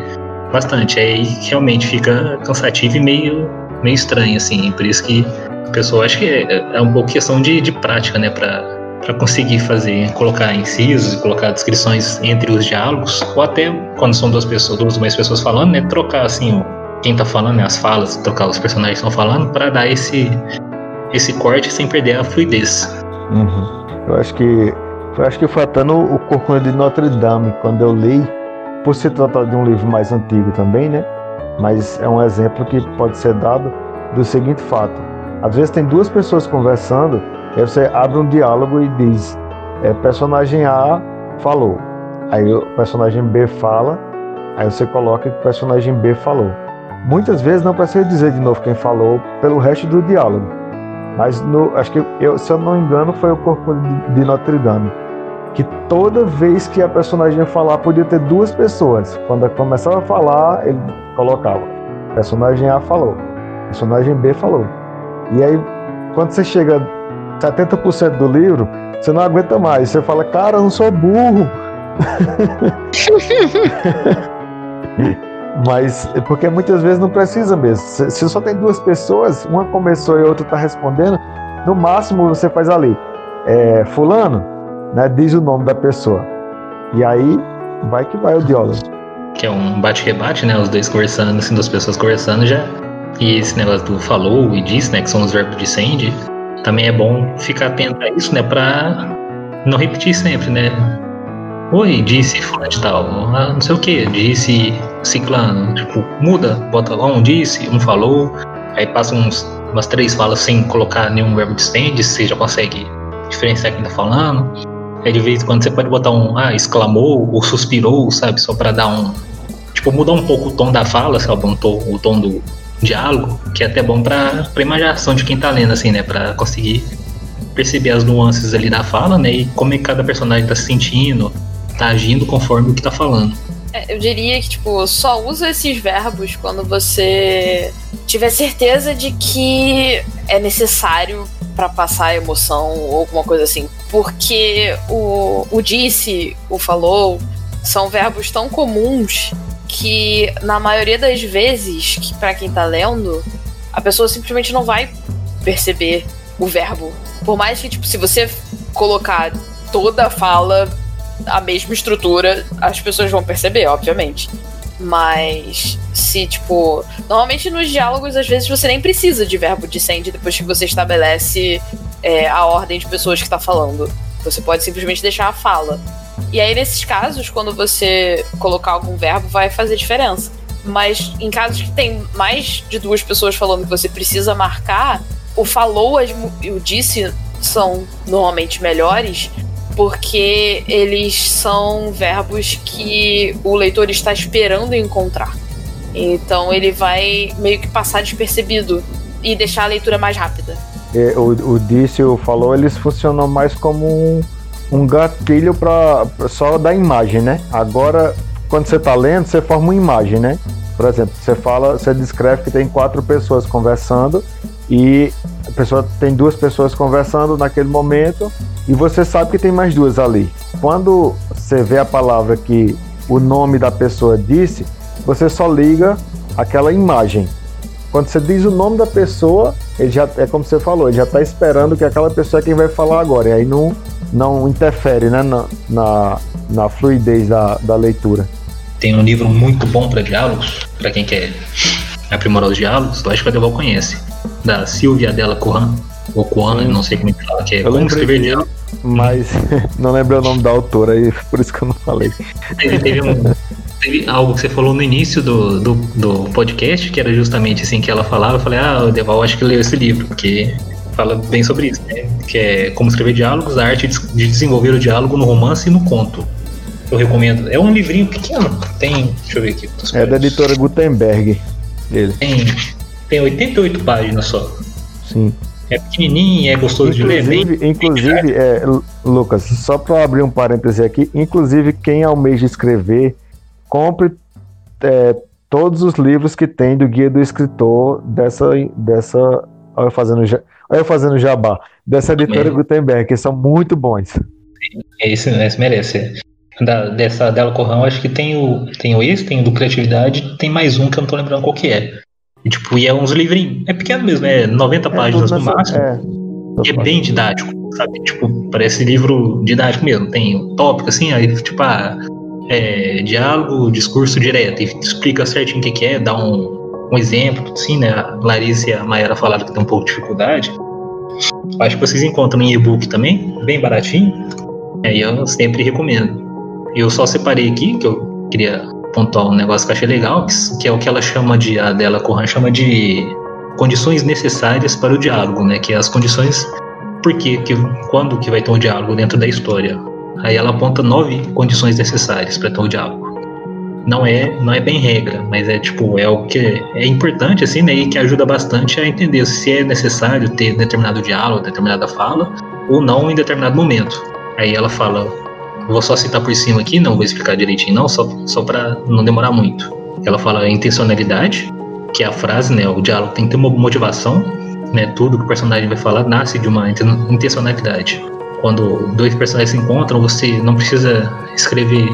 bastante. Aí realmente fica cansativo e meio, meio estranho, assim. Por isso que a pessoa acho que é, é um pouco questão de, de prática, né? Pra, para conseguir fazer, colocar incisos colocar descrições entre os diálogos, ou até quando são duas pessoas, duas ou mais pessoas falando, né? Trocar assim quem tá falando, né, as falas, trocar os personagens estão falando, para dar esse esse corte sem perder a fluidez. Uhum. Eu acho que eu acho que no o Corcunda de Notre Dame quando eu li, por se tratar de um livro mais antigo também, né? Mas é um exemplo que pode ser dado do seguinte fato: às vezes tem duas pessoas conversando, aí você abre um diálogo e diz, é, personagem A falou, aí o personagem B fala, aí você coloca que o personagem B falou. Muitas vezes não precisa dizer de novo quem falou pelo resto do diálogo. Mas no, acho que eu, se eu não me engano foi o corpo de, de Notre Dame que toda vez que a personagem ia falar podia ter duas pessoas. Quando começava a falar, ele colocava. Personagem A falou, personagem B falou. E aí, quando você chega 70% do livro, você não aguenta mais. Você fala, cara, eu não sou burro. Mas é porque muitas vezes não precisa mesmo. Se só tem duas pessoas, uma começou e a outra está respondendo, no máximo você faz ali. É, fulano, né, diz o nome da pessoa. E aí vai que vai o diálogo. Que é um bate-rebate, né? Os dois conversando, assim, duas pessoas conversando já. E esse negócio do falou e disse, né? Que são os verbos de send. Também é bom ficar atento a isso, né? Pra não repetir sempre, né? Oi, disse fulano de tal, ah, não sei o que, disse ciclano, tipo, muda, bota um disse, um falou, aí passa uns, umas três falas sem colocar nenhum verbo de stand, você já consegue diferenciar quem tá falando. Aí de vez em quando você pode botar um, ah, exclamou ou suspirou, sabe, só para dar um, tipo, mudar um pouco o tom da fala, sabe, um tom, o tom do diálogo, que é até bom pra, pra imaginação de quem tá lendo, assim, né, pra conseguir perceber as nuances ali da fala, né, e como é que cada personagem tá se sentindo, tá agindo conforme o que tá falando. É, eu diria que, tipo, só usa esses verbos quando você tiver certeza de que é necessário para passar emoção ou alguma coisa assim. Porque o, o disse, o falou, são verbos tão comuns que, na maioria das vezes, que para quem tá lendo, a pessoa simplesmente não vai perceber o verbo. Por mais que, tipo, se você colocar toda a fala a mesma estrutura, as pessoas vão perceber, obviamente. Mas se, tipo. Normalmente nos diálogos, às vezes, você nem precisa de verbo de send depois que você estabelece é, a ordem de pessoas que está falando. Você pode simplesmente deixar a fala. E aí, nesses casos, quando você colocar algum verbo, vai fazer diferença. Mas em casos que tem mais de duas pessoas falando que você precisa marcar, o falou e o disse são normalmente melhores, porque eles são verbos que o leitor está esperando encontrar. Então ele vai meio que passar despercebido e deixar a leitura mais rápida. É, o, o Dício falou, eles funcionam mais como um, um gatilho para só da imagem, né? Agora, quando você está lendo, você forma uma imagem, né? Por exemplo, você fala, você descreve que tem quatro pessoas conversando e a pessoa tem duas pessoas conversando naquele momento e você sabe que tem mais duas ali. Quando você vê a palavra que o nome da pessoa disse, você só liga aquela imagem. Quando você diz o nome da pessoa, ele já é como você falou, ele já está esperando que aquela pessoa é quem vai falar agora. E aí não, não interfere né, na, na, na fluidez da, da leitura. tem um livro muito bom para diálogos, para quem quer aprimorar os diálogos, acho que a Deval conhece, da Silvia Della Corran, ou Coan, não sei como é que fala, que é Eu Como Escrever. Diálogos. Mas não lembro o nome da autora aí, por isso que eu não falei. Teve, teve um- teve algo que você falou no início do, do, do podcast, que era justamente assim que ela falava. Eu falei, ah, o Deval acho que leu esse livro, porque fala bem sobre isso, né? Que é como escrever diálogos, a arte de de desenvolver o diálogo no romance e no conto. Eu recomendo. É um livrinho pequeno. Tem. Deixa eu ver aqui. É da editora Gutenberg. Ele, Tem, tem 88 páginas só. sim. É pequenininho, é gostoso de ler. Bem, Inclusive, inclusive é, Lu- Lucas, só para abrir um parêntese aqui, inclusive quem almeja escrever, compre é, todos os livros que tem do guia do escritor dessa dessa olha eu fazendo olha eu fazendo jabá dessa editora. Gutenberg, que são muito bons. esse, esse merece. Da, dessa dela Corrão, acho que tem o, tem o esse, tem o do Criatividade, tem mais um que eu não tô lembrando qual que é. E, tipo, e é uns livrinhos. É pequeno mesmo, é 90 páginas tudo no máximo. é, E é bem didático, sabe? Tipo, parece livro didático mesmo. Tem um tópico assim, aí, tipo, ah, é, diálogo, discurso direto. E explica certinho o que, que é, dá um, um exemplo, assim, né? A Larissa e a Mayara falaram que tem um pouco de dificuldade. Acho que vocês encontram em e-book também, bem baratinho. Aí eu sempre recomendo. Eu só separei aqui, que eu queria pontuar um negócio que eu achei legal, que, que é o que ela chama de, a dela Corran chama de condições necessárias para o diálogo, né? Que é as condições por que quando que vai ter um diálogo dentro da história. Aí ela aponta nove condições necessárias para ter um diálogo. Não é, não é bem regra, mas é tipo, é algo que é, é importante assim, né, e que ajuda bastante a entender se é necessário ter determinado diálogo, determinada fala ou não em determinado momento. Aí ela fala, vou só citar por cima aqui, não vou explicar direitinho não, só só para não demorar muito. Ela fala intencionalidade, que é a frase, né? O diálogo tem que ter uma motivação, né? Tudo que o personagem vai falar nasce de uma inten- intencionalidade. Quando dois personagens se encontram, você não precisa escrever,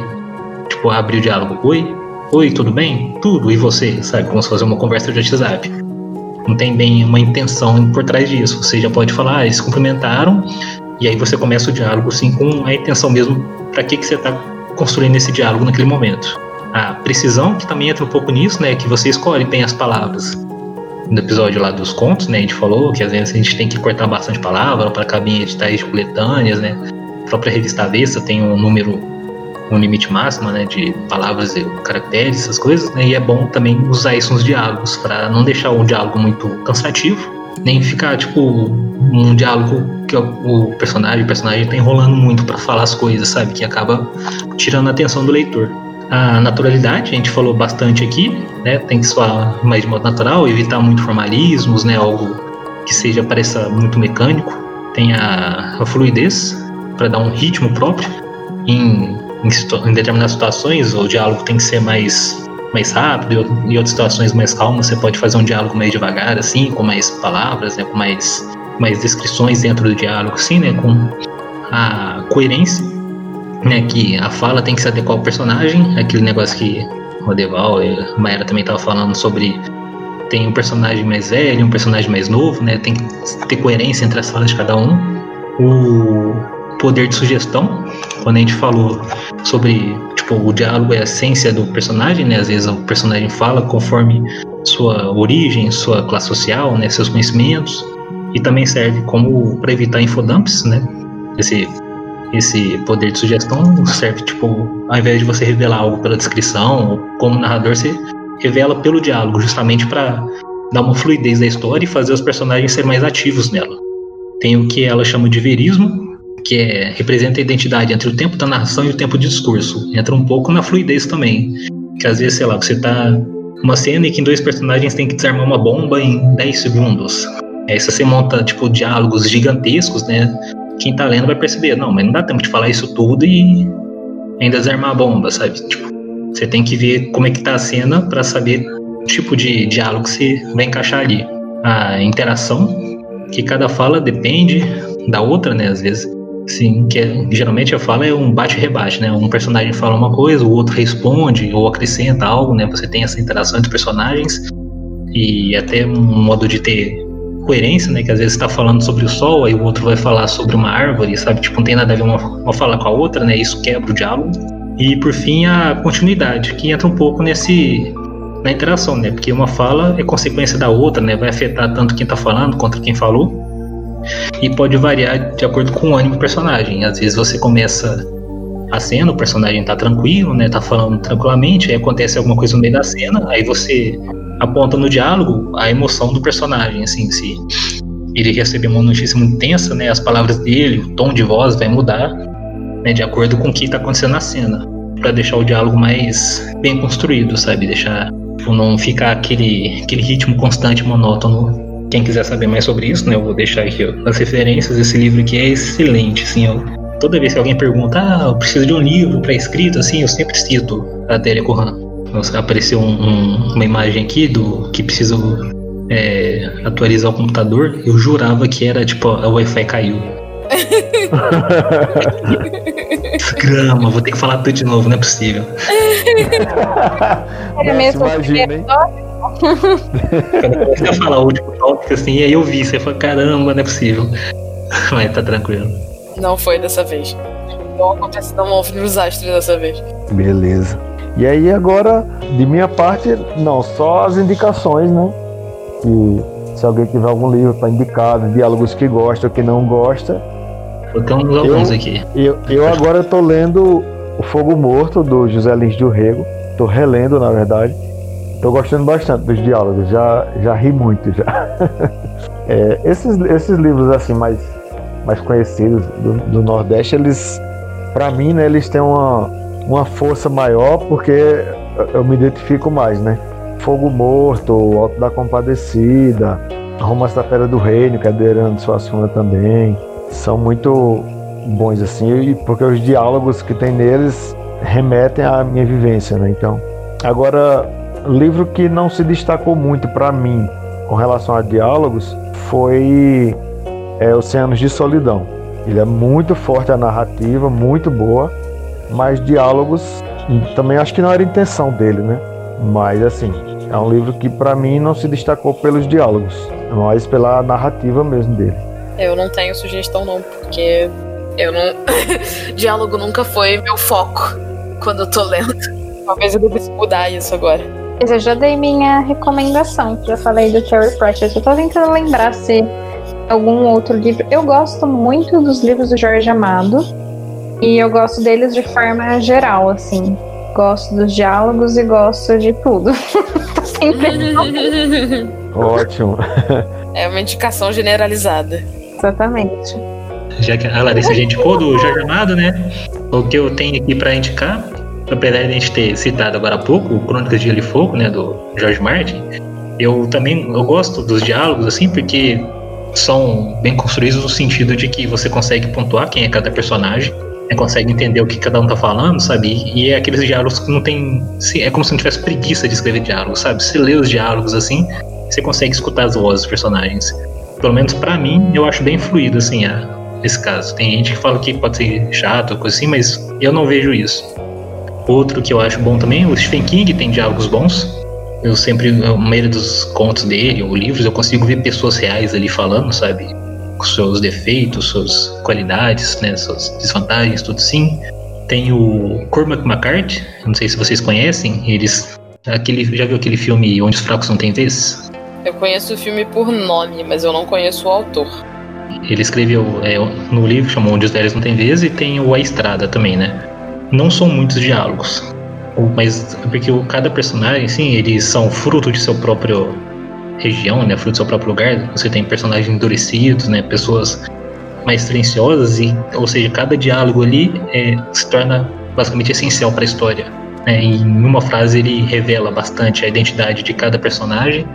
tipo, abrir o diálogo. Oi, oi, tudo bem? Tudo, e você? Sabe? Como se fosse uma conversa de WhatsApp. Não tem bem uma intenção por trás disso. Você já pode falar, ah, eles cumprimentaram, e aí você começa o diálogo, assim, com a intenção mesmo para que, que você está construindo esse diálogo naquele momento a precisão, que também entra um pouco nisso, né? Que você escolhe bem as palavras. No episódio lá dos contos, né? A gente falou que às vezes a gente tem que cortar bastante palavra para caber editais de coletâneas, né? A própria revista Avesta tem um número, um limite máximo, né? De palavras e caracteres, essas coisas, né? E é bom também usar isso nos diálogos para não deixar um diálogo muito cansativo, nem ficar tipo um diálogo que o personagem, o personagem tá enrolando muito para falar as coisas, sabe? Que acaba tirando a atenção do leitor. A naturalidade, a gente falou bastante aqui, né? Tem que soar mais de modo natural, evitar muito formalismos, né? Algo que seja pareça muito mecânico. Tem a, a fluidez para dar um ritmo próprio. Em, em, em determinadas situações, o diálogo tem que ser mais mais rápido, e em outras situações mais calmas, você pode fazer um diálogo mais devagar, assim, com mais palavras, né? Com mais mais descrições dentro do diálogo, assim, né? Com a coerência né, que a fala tem que se adequar ao personagem, aquele negócio que o Deval e a Maera também tava falando sobre tem um personagem mais velho, um personagem mais novo, né, tem que ter coerência entre as falas de cada um. O poder de sugestão, quando a gente falou sobre, tipo, o diálogo é a essência do personagem, né, às vezes o personagem fala conforme sua origem, sua classe social, né, seus conhecimentos, e também serve como para evitar infodumps, né, esse esse poder de sugestão serve, tipo, ao invés de você revelar algo pela descrição, como narrador, você revela pelo diálogo, justamente para dar uma fluidez da história e fazer os personagens serem mais ativos nela. Tem o que ela chama de verismo, que é, representa a identidade entre o tempo da narração e o tempo de discurso. Entra um pouco na fluidez também. Que às vezes, sei lá, você tá numa cena em que dois personagens têm que desarmar uma bomba em 10 segundos. Aí você monta, tipo, diálogos gigantescos, né? quem tá lendo vai perceber, não, mas não dá tempo de falar isso tudo e ainda desarmar a bomba, sabe? Tipo, você tem que ver como é que tá a cena para saber o tipo de diálogo que você vai encaixar ali. A interação, que cada fala depende da outra, né? Às vezes, sim, que é- geralmente a fala é um bate-rebate, né? Um personagem fala uma coisa, o outro responde ou acrescenta algo, né? Você tem essa interação entre personagens e até um modo de ter coerência, né? Que às vezes está falando sobre o sol, aí o outro vai falar sobre uma árvore, sabe? Tipo, não tem nada a ver uma, uma fala com a outra, né? Isso quebra o diálogo. E por fim a continuidade, que entra um pouco nesse na interação, né? Porque uma fala é consequência da outra, né? Vai afetar tanto quem tá falando quanto quem falou. E pode variar de acordo com o ânimo do personagem. Às vezes você começa a cena, o personagem tá tranquilo, né? Tá falando tranquilamente, aí acontece alguma coisa no meio da cena, aí você aponta no diálogo a emoção do personagem, assim, se ele receber uma notícia muito tensa, né? As palavras dele, o tom de voz vai mudar, né? De acordo com o que tá acontecendo na cena, para deixar o diálogo mais bem construído, sabe? Deixar Tipo, não ficar aquele, aquele ritmo constante, monótono. Quem quiser saber mais sobre isso, né, eu vou deixar aqui ó, as referências. Esse livro aqui é excelente, assim, ó. Toda vez que alguém pergunta, ah, eu preciso de um livro para escrito, assim, eu sempre cito a Adélia Corran. Apareceu um, um, uma imagem aqui do que preciso é, atualizar o computador. Eu jurava que era tipo, a Wi-Fi caiu. Grama, vou ter que falar tudo de novo, não é possível. Era mesmo imagina, hein? Quando eu comecei a falar o último tópico, assim, aí eu vi, você falou, caramba, não é possível. Mas tá tranquilo. Não foi dessa vez. Não acontece, não houve nos astros dessa vez. Beleza. E aí agora, de minha parte, não, só as indicações, né? Que se alguém tiver algum livro para indicar, diálogos que gosta ou que não gosta, Botamos alguns eu, aqui. Eu, eu agora estou lendo O Fogo Morto, do José Lins do Rego. Estou relendo, na verdade. Estou gostando bastante dos diálogos, já, já ri muito já. é, esses, esses livros assim mais, mais conhecidos do, do Nordeste, eles, para mim, né, eles têm uma, uma força maior porque eu me identifico mais, né? Fogo Morto, Alto da Compadecida, Romance da Pedra do Reino, que é de Adriano Suassuna também são muito bons assim, porque os diálogos que tem neles remetem à minha vivência, né? Então, agora livro que não se destacou muito para mim com relação a diálogos foi é, Oceanos de Solidão. Ele é muito forte a narrativa, muito boa, mas diálogos também acho que não era intenção dele, né? Mas assim, é um livro que para mim não se destacou pelos diálogos, mas pela narrativa mesmo dele. Eu não tenho sugestão não, porque eu não. Diálogo nunca foi meu foco quando eu tô lendo. Talvez eu devesse mudar isso agora. Eu já dei minha recomendação, já falei do Terry Pratchett. Eu tô tentando lembrar se algum outro livro. Eu gosto muito dos livros do Jorge Amado. E eu gosto deles de forma geral, assim. Gosto dos diálogos e gosto de tudo. tá sempre. Ótimo. É uma indicação generalizada. Exatamente. Já que a Larissa já indicou do Jorge Amado, né? O que eu tenho aqui para indicar, apesar de a gente ter citado agora há pouco, o Crônicas de Gelo e Fogo, né, do George Martin, eu também eu gosto dos diálogos, assim, porque são bem construídos no sentido de que você consegue pontuar quem é cada personagem, né, consegue entender o que cada um tá falando, sabe? E é aqueles diálogos que não tem. É como se não tivesse preguiça de escrever diálogos, sabe? Se lê os diálogos assim, você consegue escutar as vozes dos personagens pelo menos para mim, eu acho bem fluido, assim, a, esse caso. Tem gente que fala que pode ser chato, coisa assim, mas eu não vejo isso. Outro que eu acho bom também, o Stephen King tem diálogos bons. Eu sempre, no meio dos contos dele, ou livros, eu consigo ver pessoas reais ali falando, sabe? Com seus defeitos, suas qualidades, né? Suas desvantagens, tudo sim. Tem o Cormac McCarthy, não sei se vocês conhecem, eles. Aquele, já viu aquele filme Onde os Fracos Não Têm Vez? Eu conheço o filme por nome, mas eu não conheço o autor. Ele escreveu é, no livro chamou Onde os Velhos Não Tem Vez e tem o A Estrada também, né? Não são muitos diálogos, mas porque cada personagem, sim, eles são fruto de seu próprio região, né? Fruto do seu próprio lugar. Você tem personagens endurecidos, né? Pessoas mais silenciosas e, ou seja, cada diálogo ali é, se torna basicamente essencial para a história. Né? E em uma frase ele revela bastante a identidade de cada personagem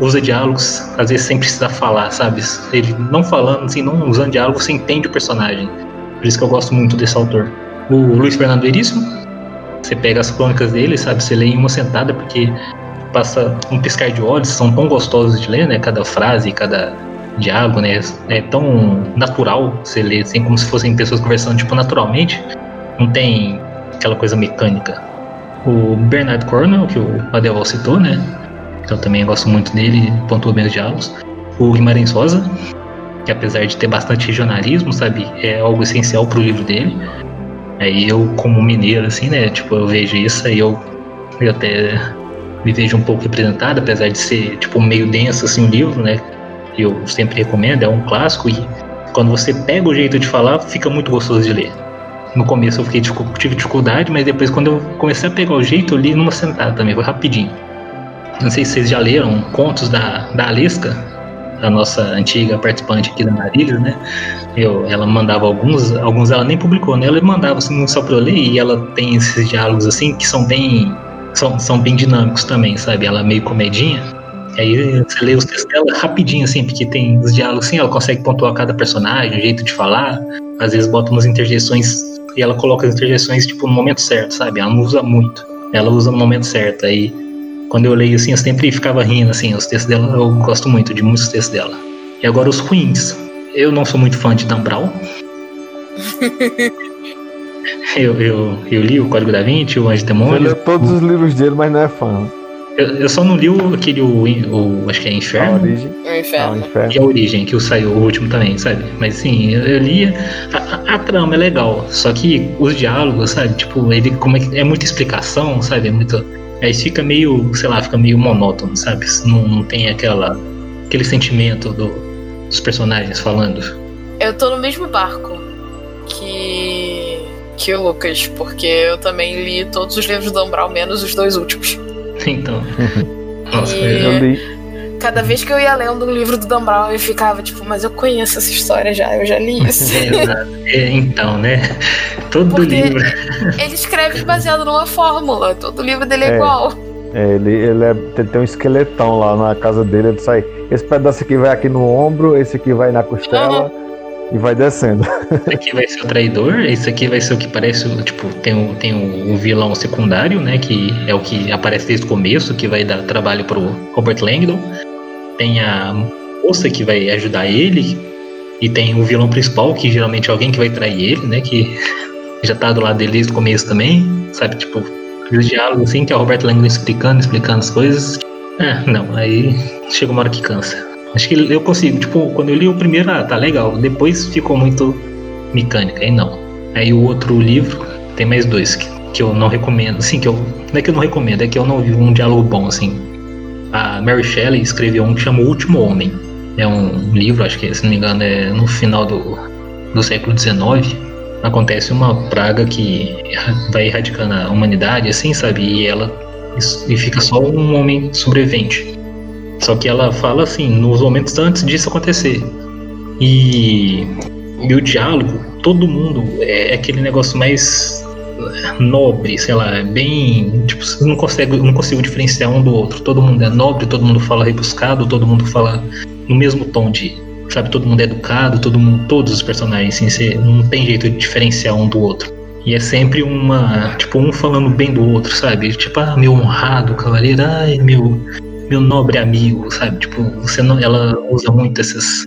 usa diálogos, às vezes sem precisar falar, sabe? Ele não falando, assim, não usando diálogo, você entende o personagem. Por isso que eu gosto muito desse autor. O Luiz Fernando Veríssimo, você pega as crônicas dele, sabe? Você lê em uma sentada, porque passa um piscar de olhos, são tão gostosos de ler, né? Cada frase, cada diálogo, né? É tão natural você ler, assim, como se fossem pessoas conversando, tipo, naturalmente. Não tem aquela coisa mecânica. O Bernard Cornwell, que o Adeval citou, né? Então também gosto muito dele, pontua bem os diálogos. O Guimarães Rosa, que apesar de ter bastante regionalismo, sabe, é algo essencial para o livro dele. Aí eu, como mineiro, assim, né? Tipo, eu vejo isso, aí eu, eu até me vejo um pouco representado, apesar de ser, tipo, meio denso, assim, o livro, né? Eu sempre recomendo, é um clássico e quando você pega o jeito de falar, fica muito gostoso de ler. No começo eu fiquei, tive dificuldade, mas depois quando eu comecei a pegar o jeito, eu li numa sentada também, foi rapidinho. Não sei se vocês já leram contos da, da Alisca, a nossa antiga participante aqui da Marília, né? Eu, ela mandava alguns, alguns ela nem publicou, né? Ela mandava assim só para eu ler e ela tem esses diálogos assim que são bem são, são bem dinâmicos também, sabe? Ela é meio comedinha. Aí você lê os textos dela rapidinho, assim, porque tem os diálogos assim, ela consegue pontuar cada personagem, o jeito de falar. Às vezes bota umas interjeições e ela coloca as interjeições, tipo, no momento certo, sabe? Ela não usa muito. Ela usa no momento certo. Aí quando eu leio assim, eu sempre ficava rindo, assim, os textos dela, eu gosto muito de muitos textos dela. E agora os ruins. Eu não sou muito fã de Dan Brown. eu, eu, eu li o Código da Vinci, o Anjo Demônio. Eu leu todos os livros dele, mas não é fã. Eu, eu só não li o, aquele, o, o, acho que é Inferno. A origem. O Inferno. E a Origem, que saiu o último também, sabe? Mas sim, eu, eu li. A, a, a, trama é legal, só que os diálogos, sabe? Tipo, ele como é, é muita explicação, sabe? É muito Aí fica meio, sei lá, fica meio monótono, sabe? Não, não tem aquela, aquele sentimento do, dos personagens falando. Eu tô no mesmo barco que, que o Lucas, porque eu também li todos os livros do Umbral, menos os dois últimos. Então. Nossa, e... eu li cada vez que eu ia lendo um livro do Dan Brown, eu ficava tipo, mas eu conheço essa história já, eu já li isso. É, então, né? Todo Porque livro. Ele escreve baseado numa fórmula, todo livro dele é, é igual. É, ele, ele, é, ele, tem um esqueletão lá na casa dele, ele sai. Esse pedaço aqui vai aqui no ombro, esse aqui vai na costela. Uhum. E vai descendo. Esse aqui vai ser o traidor, esse aqui vai ser o que parece, tipo, tem o, tem o, o vilão secundário, né? Que é o que aparece desde o começo, que vai dar trabalho pro Robert Langdon tem a moça que vai ajudar ele, e tem o vilão principal, que geralmente é alguém que vai trair ele, né? Que já tá do lado dele desde o começo também, sabe? Tipo, os diálogos assim, que é o Robert Langdon explicando, explicando as coisas. É, não, aí chega uma hora que cansa. Acho que eu consigo, tipo, quando eu li o primeiro, ah, tá legal. Depois ficou muito mecânica, aí não. Aí o outro livro, tem mais dois que, que eu não recomendo, assim, que eu. Não é que eu não recomendo, é que eu não vi um diálogo bom, assim a Mary Shelley escreveu um que chama O Último Homem. É um livro, acho que, se não me engano, é no final do, do século XIX. Acontece uma praga que vai erradicando a humanidade, assim, sabe? E ela e fica só um homem sobrevivente. Só que ela fala assim, nos momentos antes disso acontecer. E, e o diálogo, todo mundo é aquele negócio mais nobre, sei lá, é bem. Tipo, não consegue, não consigo diferenciar um do outro. Todo mundo é nobre, todo mundo fala rebuscado, todo mundo fala no mesmo tom de. Sabe, todo mundo é educado, todo mundo, todos os personagens, assim, você não tem jeito de diferenciar um do outro. E é sempre uma. Tipo, um falando bem do outro, sabe? Tipo, ah, meu honrado cavaleiro, ai, meu, meu nobre amigo, sabe? Tipo, você não, ela usa muito esses.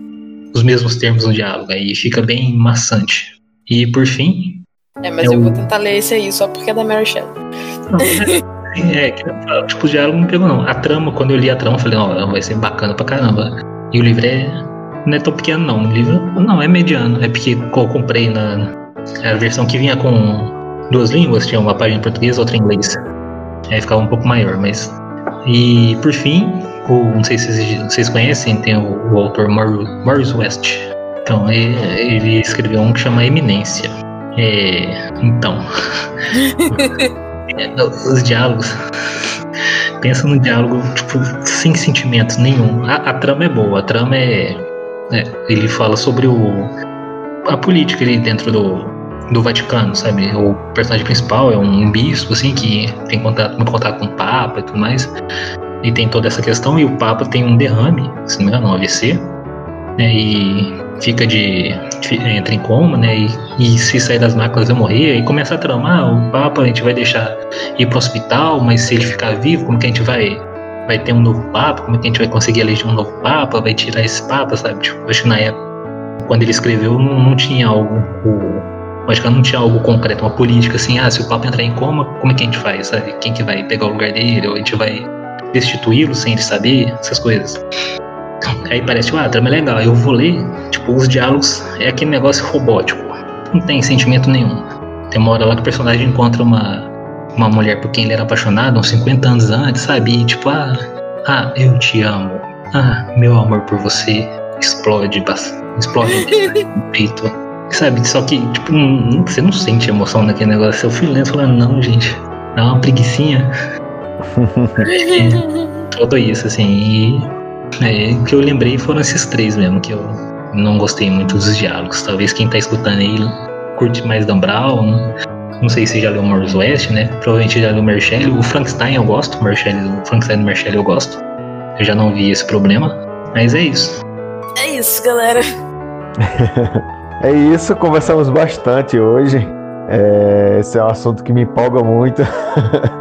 os mesmos termos no diálogo, aí fica bem maçante. E por fim, é, mas eu, eu vou tentar ler esse aí só porque é da Mary Shelley. É, que tipo, o diálogo não pegou, não. A trama, quando eu li a trama, eu falei, ó, vai ser bacana pra caramba. E o livro é. Não é tão pequeno, não. O livro, não, é mediano. É porque eu comprei na. A versão que vinha com duas línguas, tinha uma página em português outra em inglês. Aí ficava um pouco maior, mas. E por fim, o, não sei se vocês, vocês conhecem, tem o, o autor Morris West. Então, ele, ele escreveu um que chama Eminência. É, então. os diálogos. Pensa no diálogo, tipo, sem sentimento nenhum. A, a trama é boa, a trama é, é, Ele fala sobre o. a política ali dentro do, do Vaticano, sabe? O personagem principal é um bispo, assim, que tem contato, muito contato com o Papa e tudo mais. E tem toda essa questão, e o Papa tem um derrame, se não me engano, um AVC. Né, e fica de. entra em coma, né? E, e se sair das máquinas vai morrer. E começa a tramar: o Papa a gente vai deixar ir pro hospital, mas se ele ficar vivo, como que a gente vai. Vai ter um novo Papa? Como que a gente vai conseguir eleger um novo Papa? Vai tirar esse Papa, sabe? Tipo, acho que na época, quando ele escreveu, não, não tinha algo. O, acho que não tinha algo concreto, uma política assim, ah, se o Papa entrar em coma, como é que a gente faz, sabe? Quem que vai pegar o lugar dele? Ou a gente vai destituí-lo sem ele saber? Essas coisas. Aí parece, ah, trama é legal. Eu vou ler, tipo, os diálogos é aquele negócio robótico. Não tem sentimento nenhum. Tem uma hora lá que o personagem encontra uma, uma mulher por quem ele era apaixonado uns 50 anos antes, sabe? E tipo, ah, ah, eu te amo. Ah, meu amor por você explode, explode no peito. Sabe? Só que, tipo, não, você não sente emoção naquele negócio. Eu fui lendo falando, não, gente, dá uma preguiçinha. Faltou isso, assim. E é, o que eu lembrei foram esses três mesmo, que eu não gostei muito dos diálogos. Talvez quem tá escutando aí curte mais Dan Brown. Não sei se já leu Morris West, né? Provavelmente já leu Merchelli. O Frankenstein eu gosto, o Frankenstein do Merchelli eu gosto. Eu já não vi esse problema. Mas é isso. É isso, galera. é isso, conversamos bastante hoje. É, esse é um assunto que me empolga muito.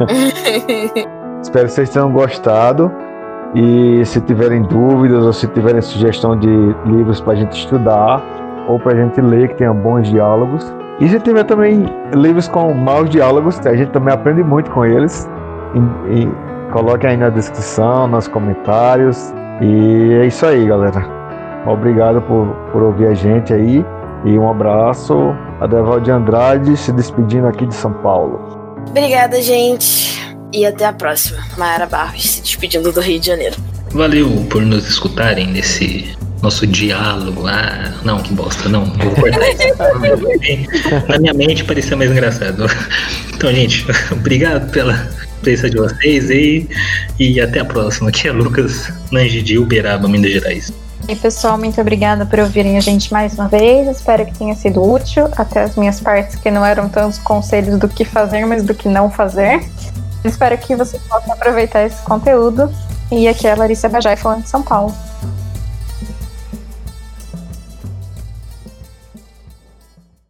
Espero que vocês tenham gostado. E se tiverem dúvidas ou se tiverem sugestão de livros para a gente estudar ou para a gente ler que tenha bons diálogos. E se tiver também livros com maus diálogos, a gente também aprende muito com eles. E, e coloquem aí na descrição, nos comentários. E é isso aí, galera. Obrigado por, por ouvir a gente aí. E um abraço. Adeval de Andrade se despedindo aqui de São Paulo. Obrigada, gente. E até a próxima. Mayara Barros se despedindo do Rio de Janeiro. Valeu por nos escutarem nesse nosso diálogo. Ah, não, que bosta, não. Vou cortar isso. Na minha mente parecia mais engraçado. Então, gente, obrigado pela presença de vocês e, e até a próxima. Aqui é Lucas Nange de Uberaba, Minas Gerais. E pessoal, muito obrigada por ouvirem a gente mais uma vez. Espero que tenha sido útil. Até as minhas partes que não eram tantos conselhos do que fazer, mas do que não fazer. Espero que vocês possam aproveitar esse conteúdo. E aqui é a Larissa Bajai falando de São Paulo.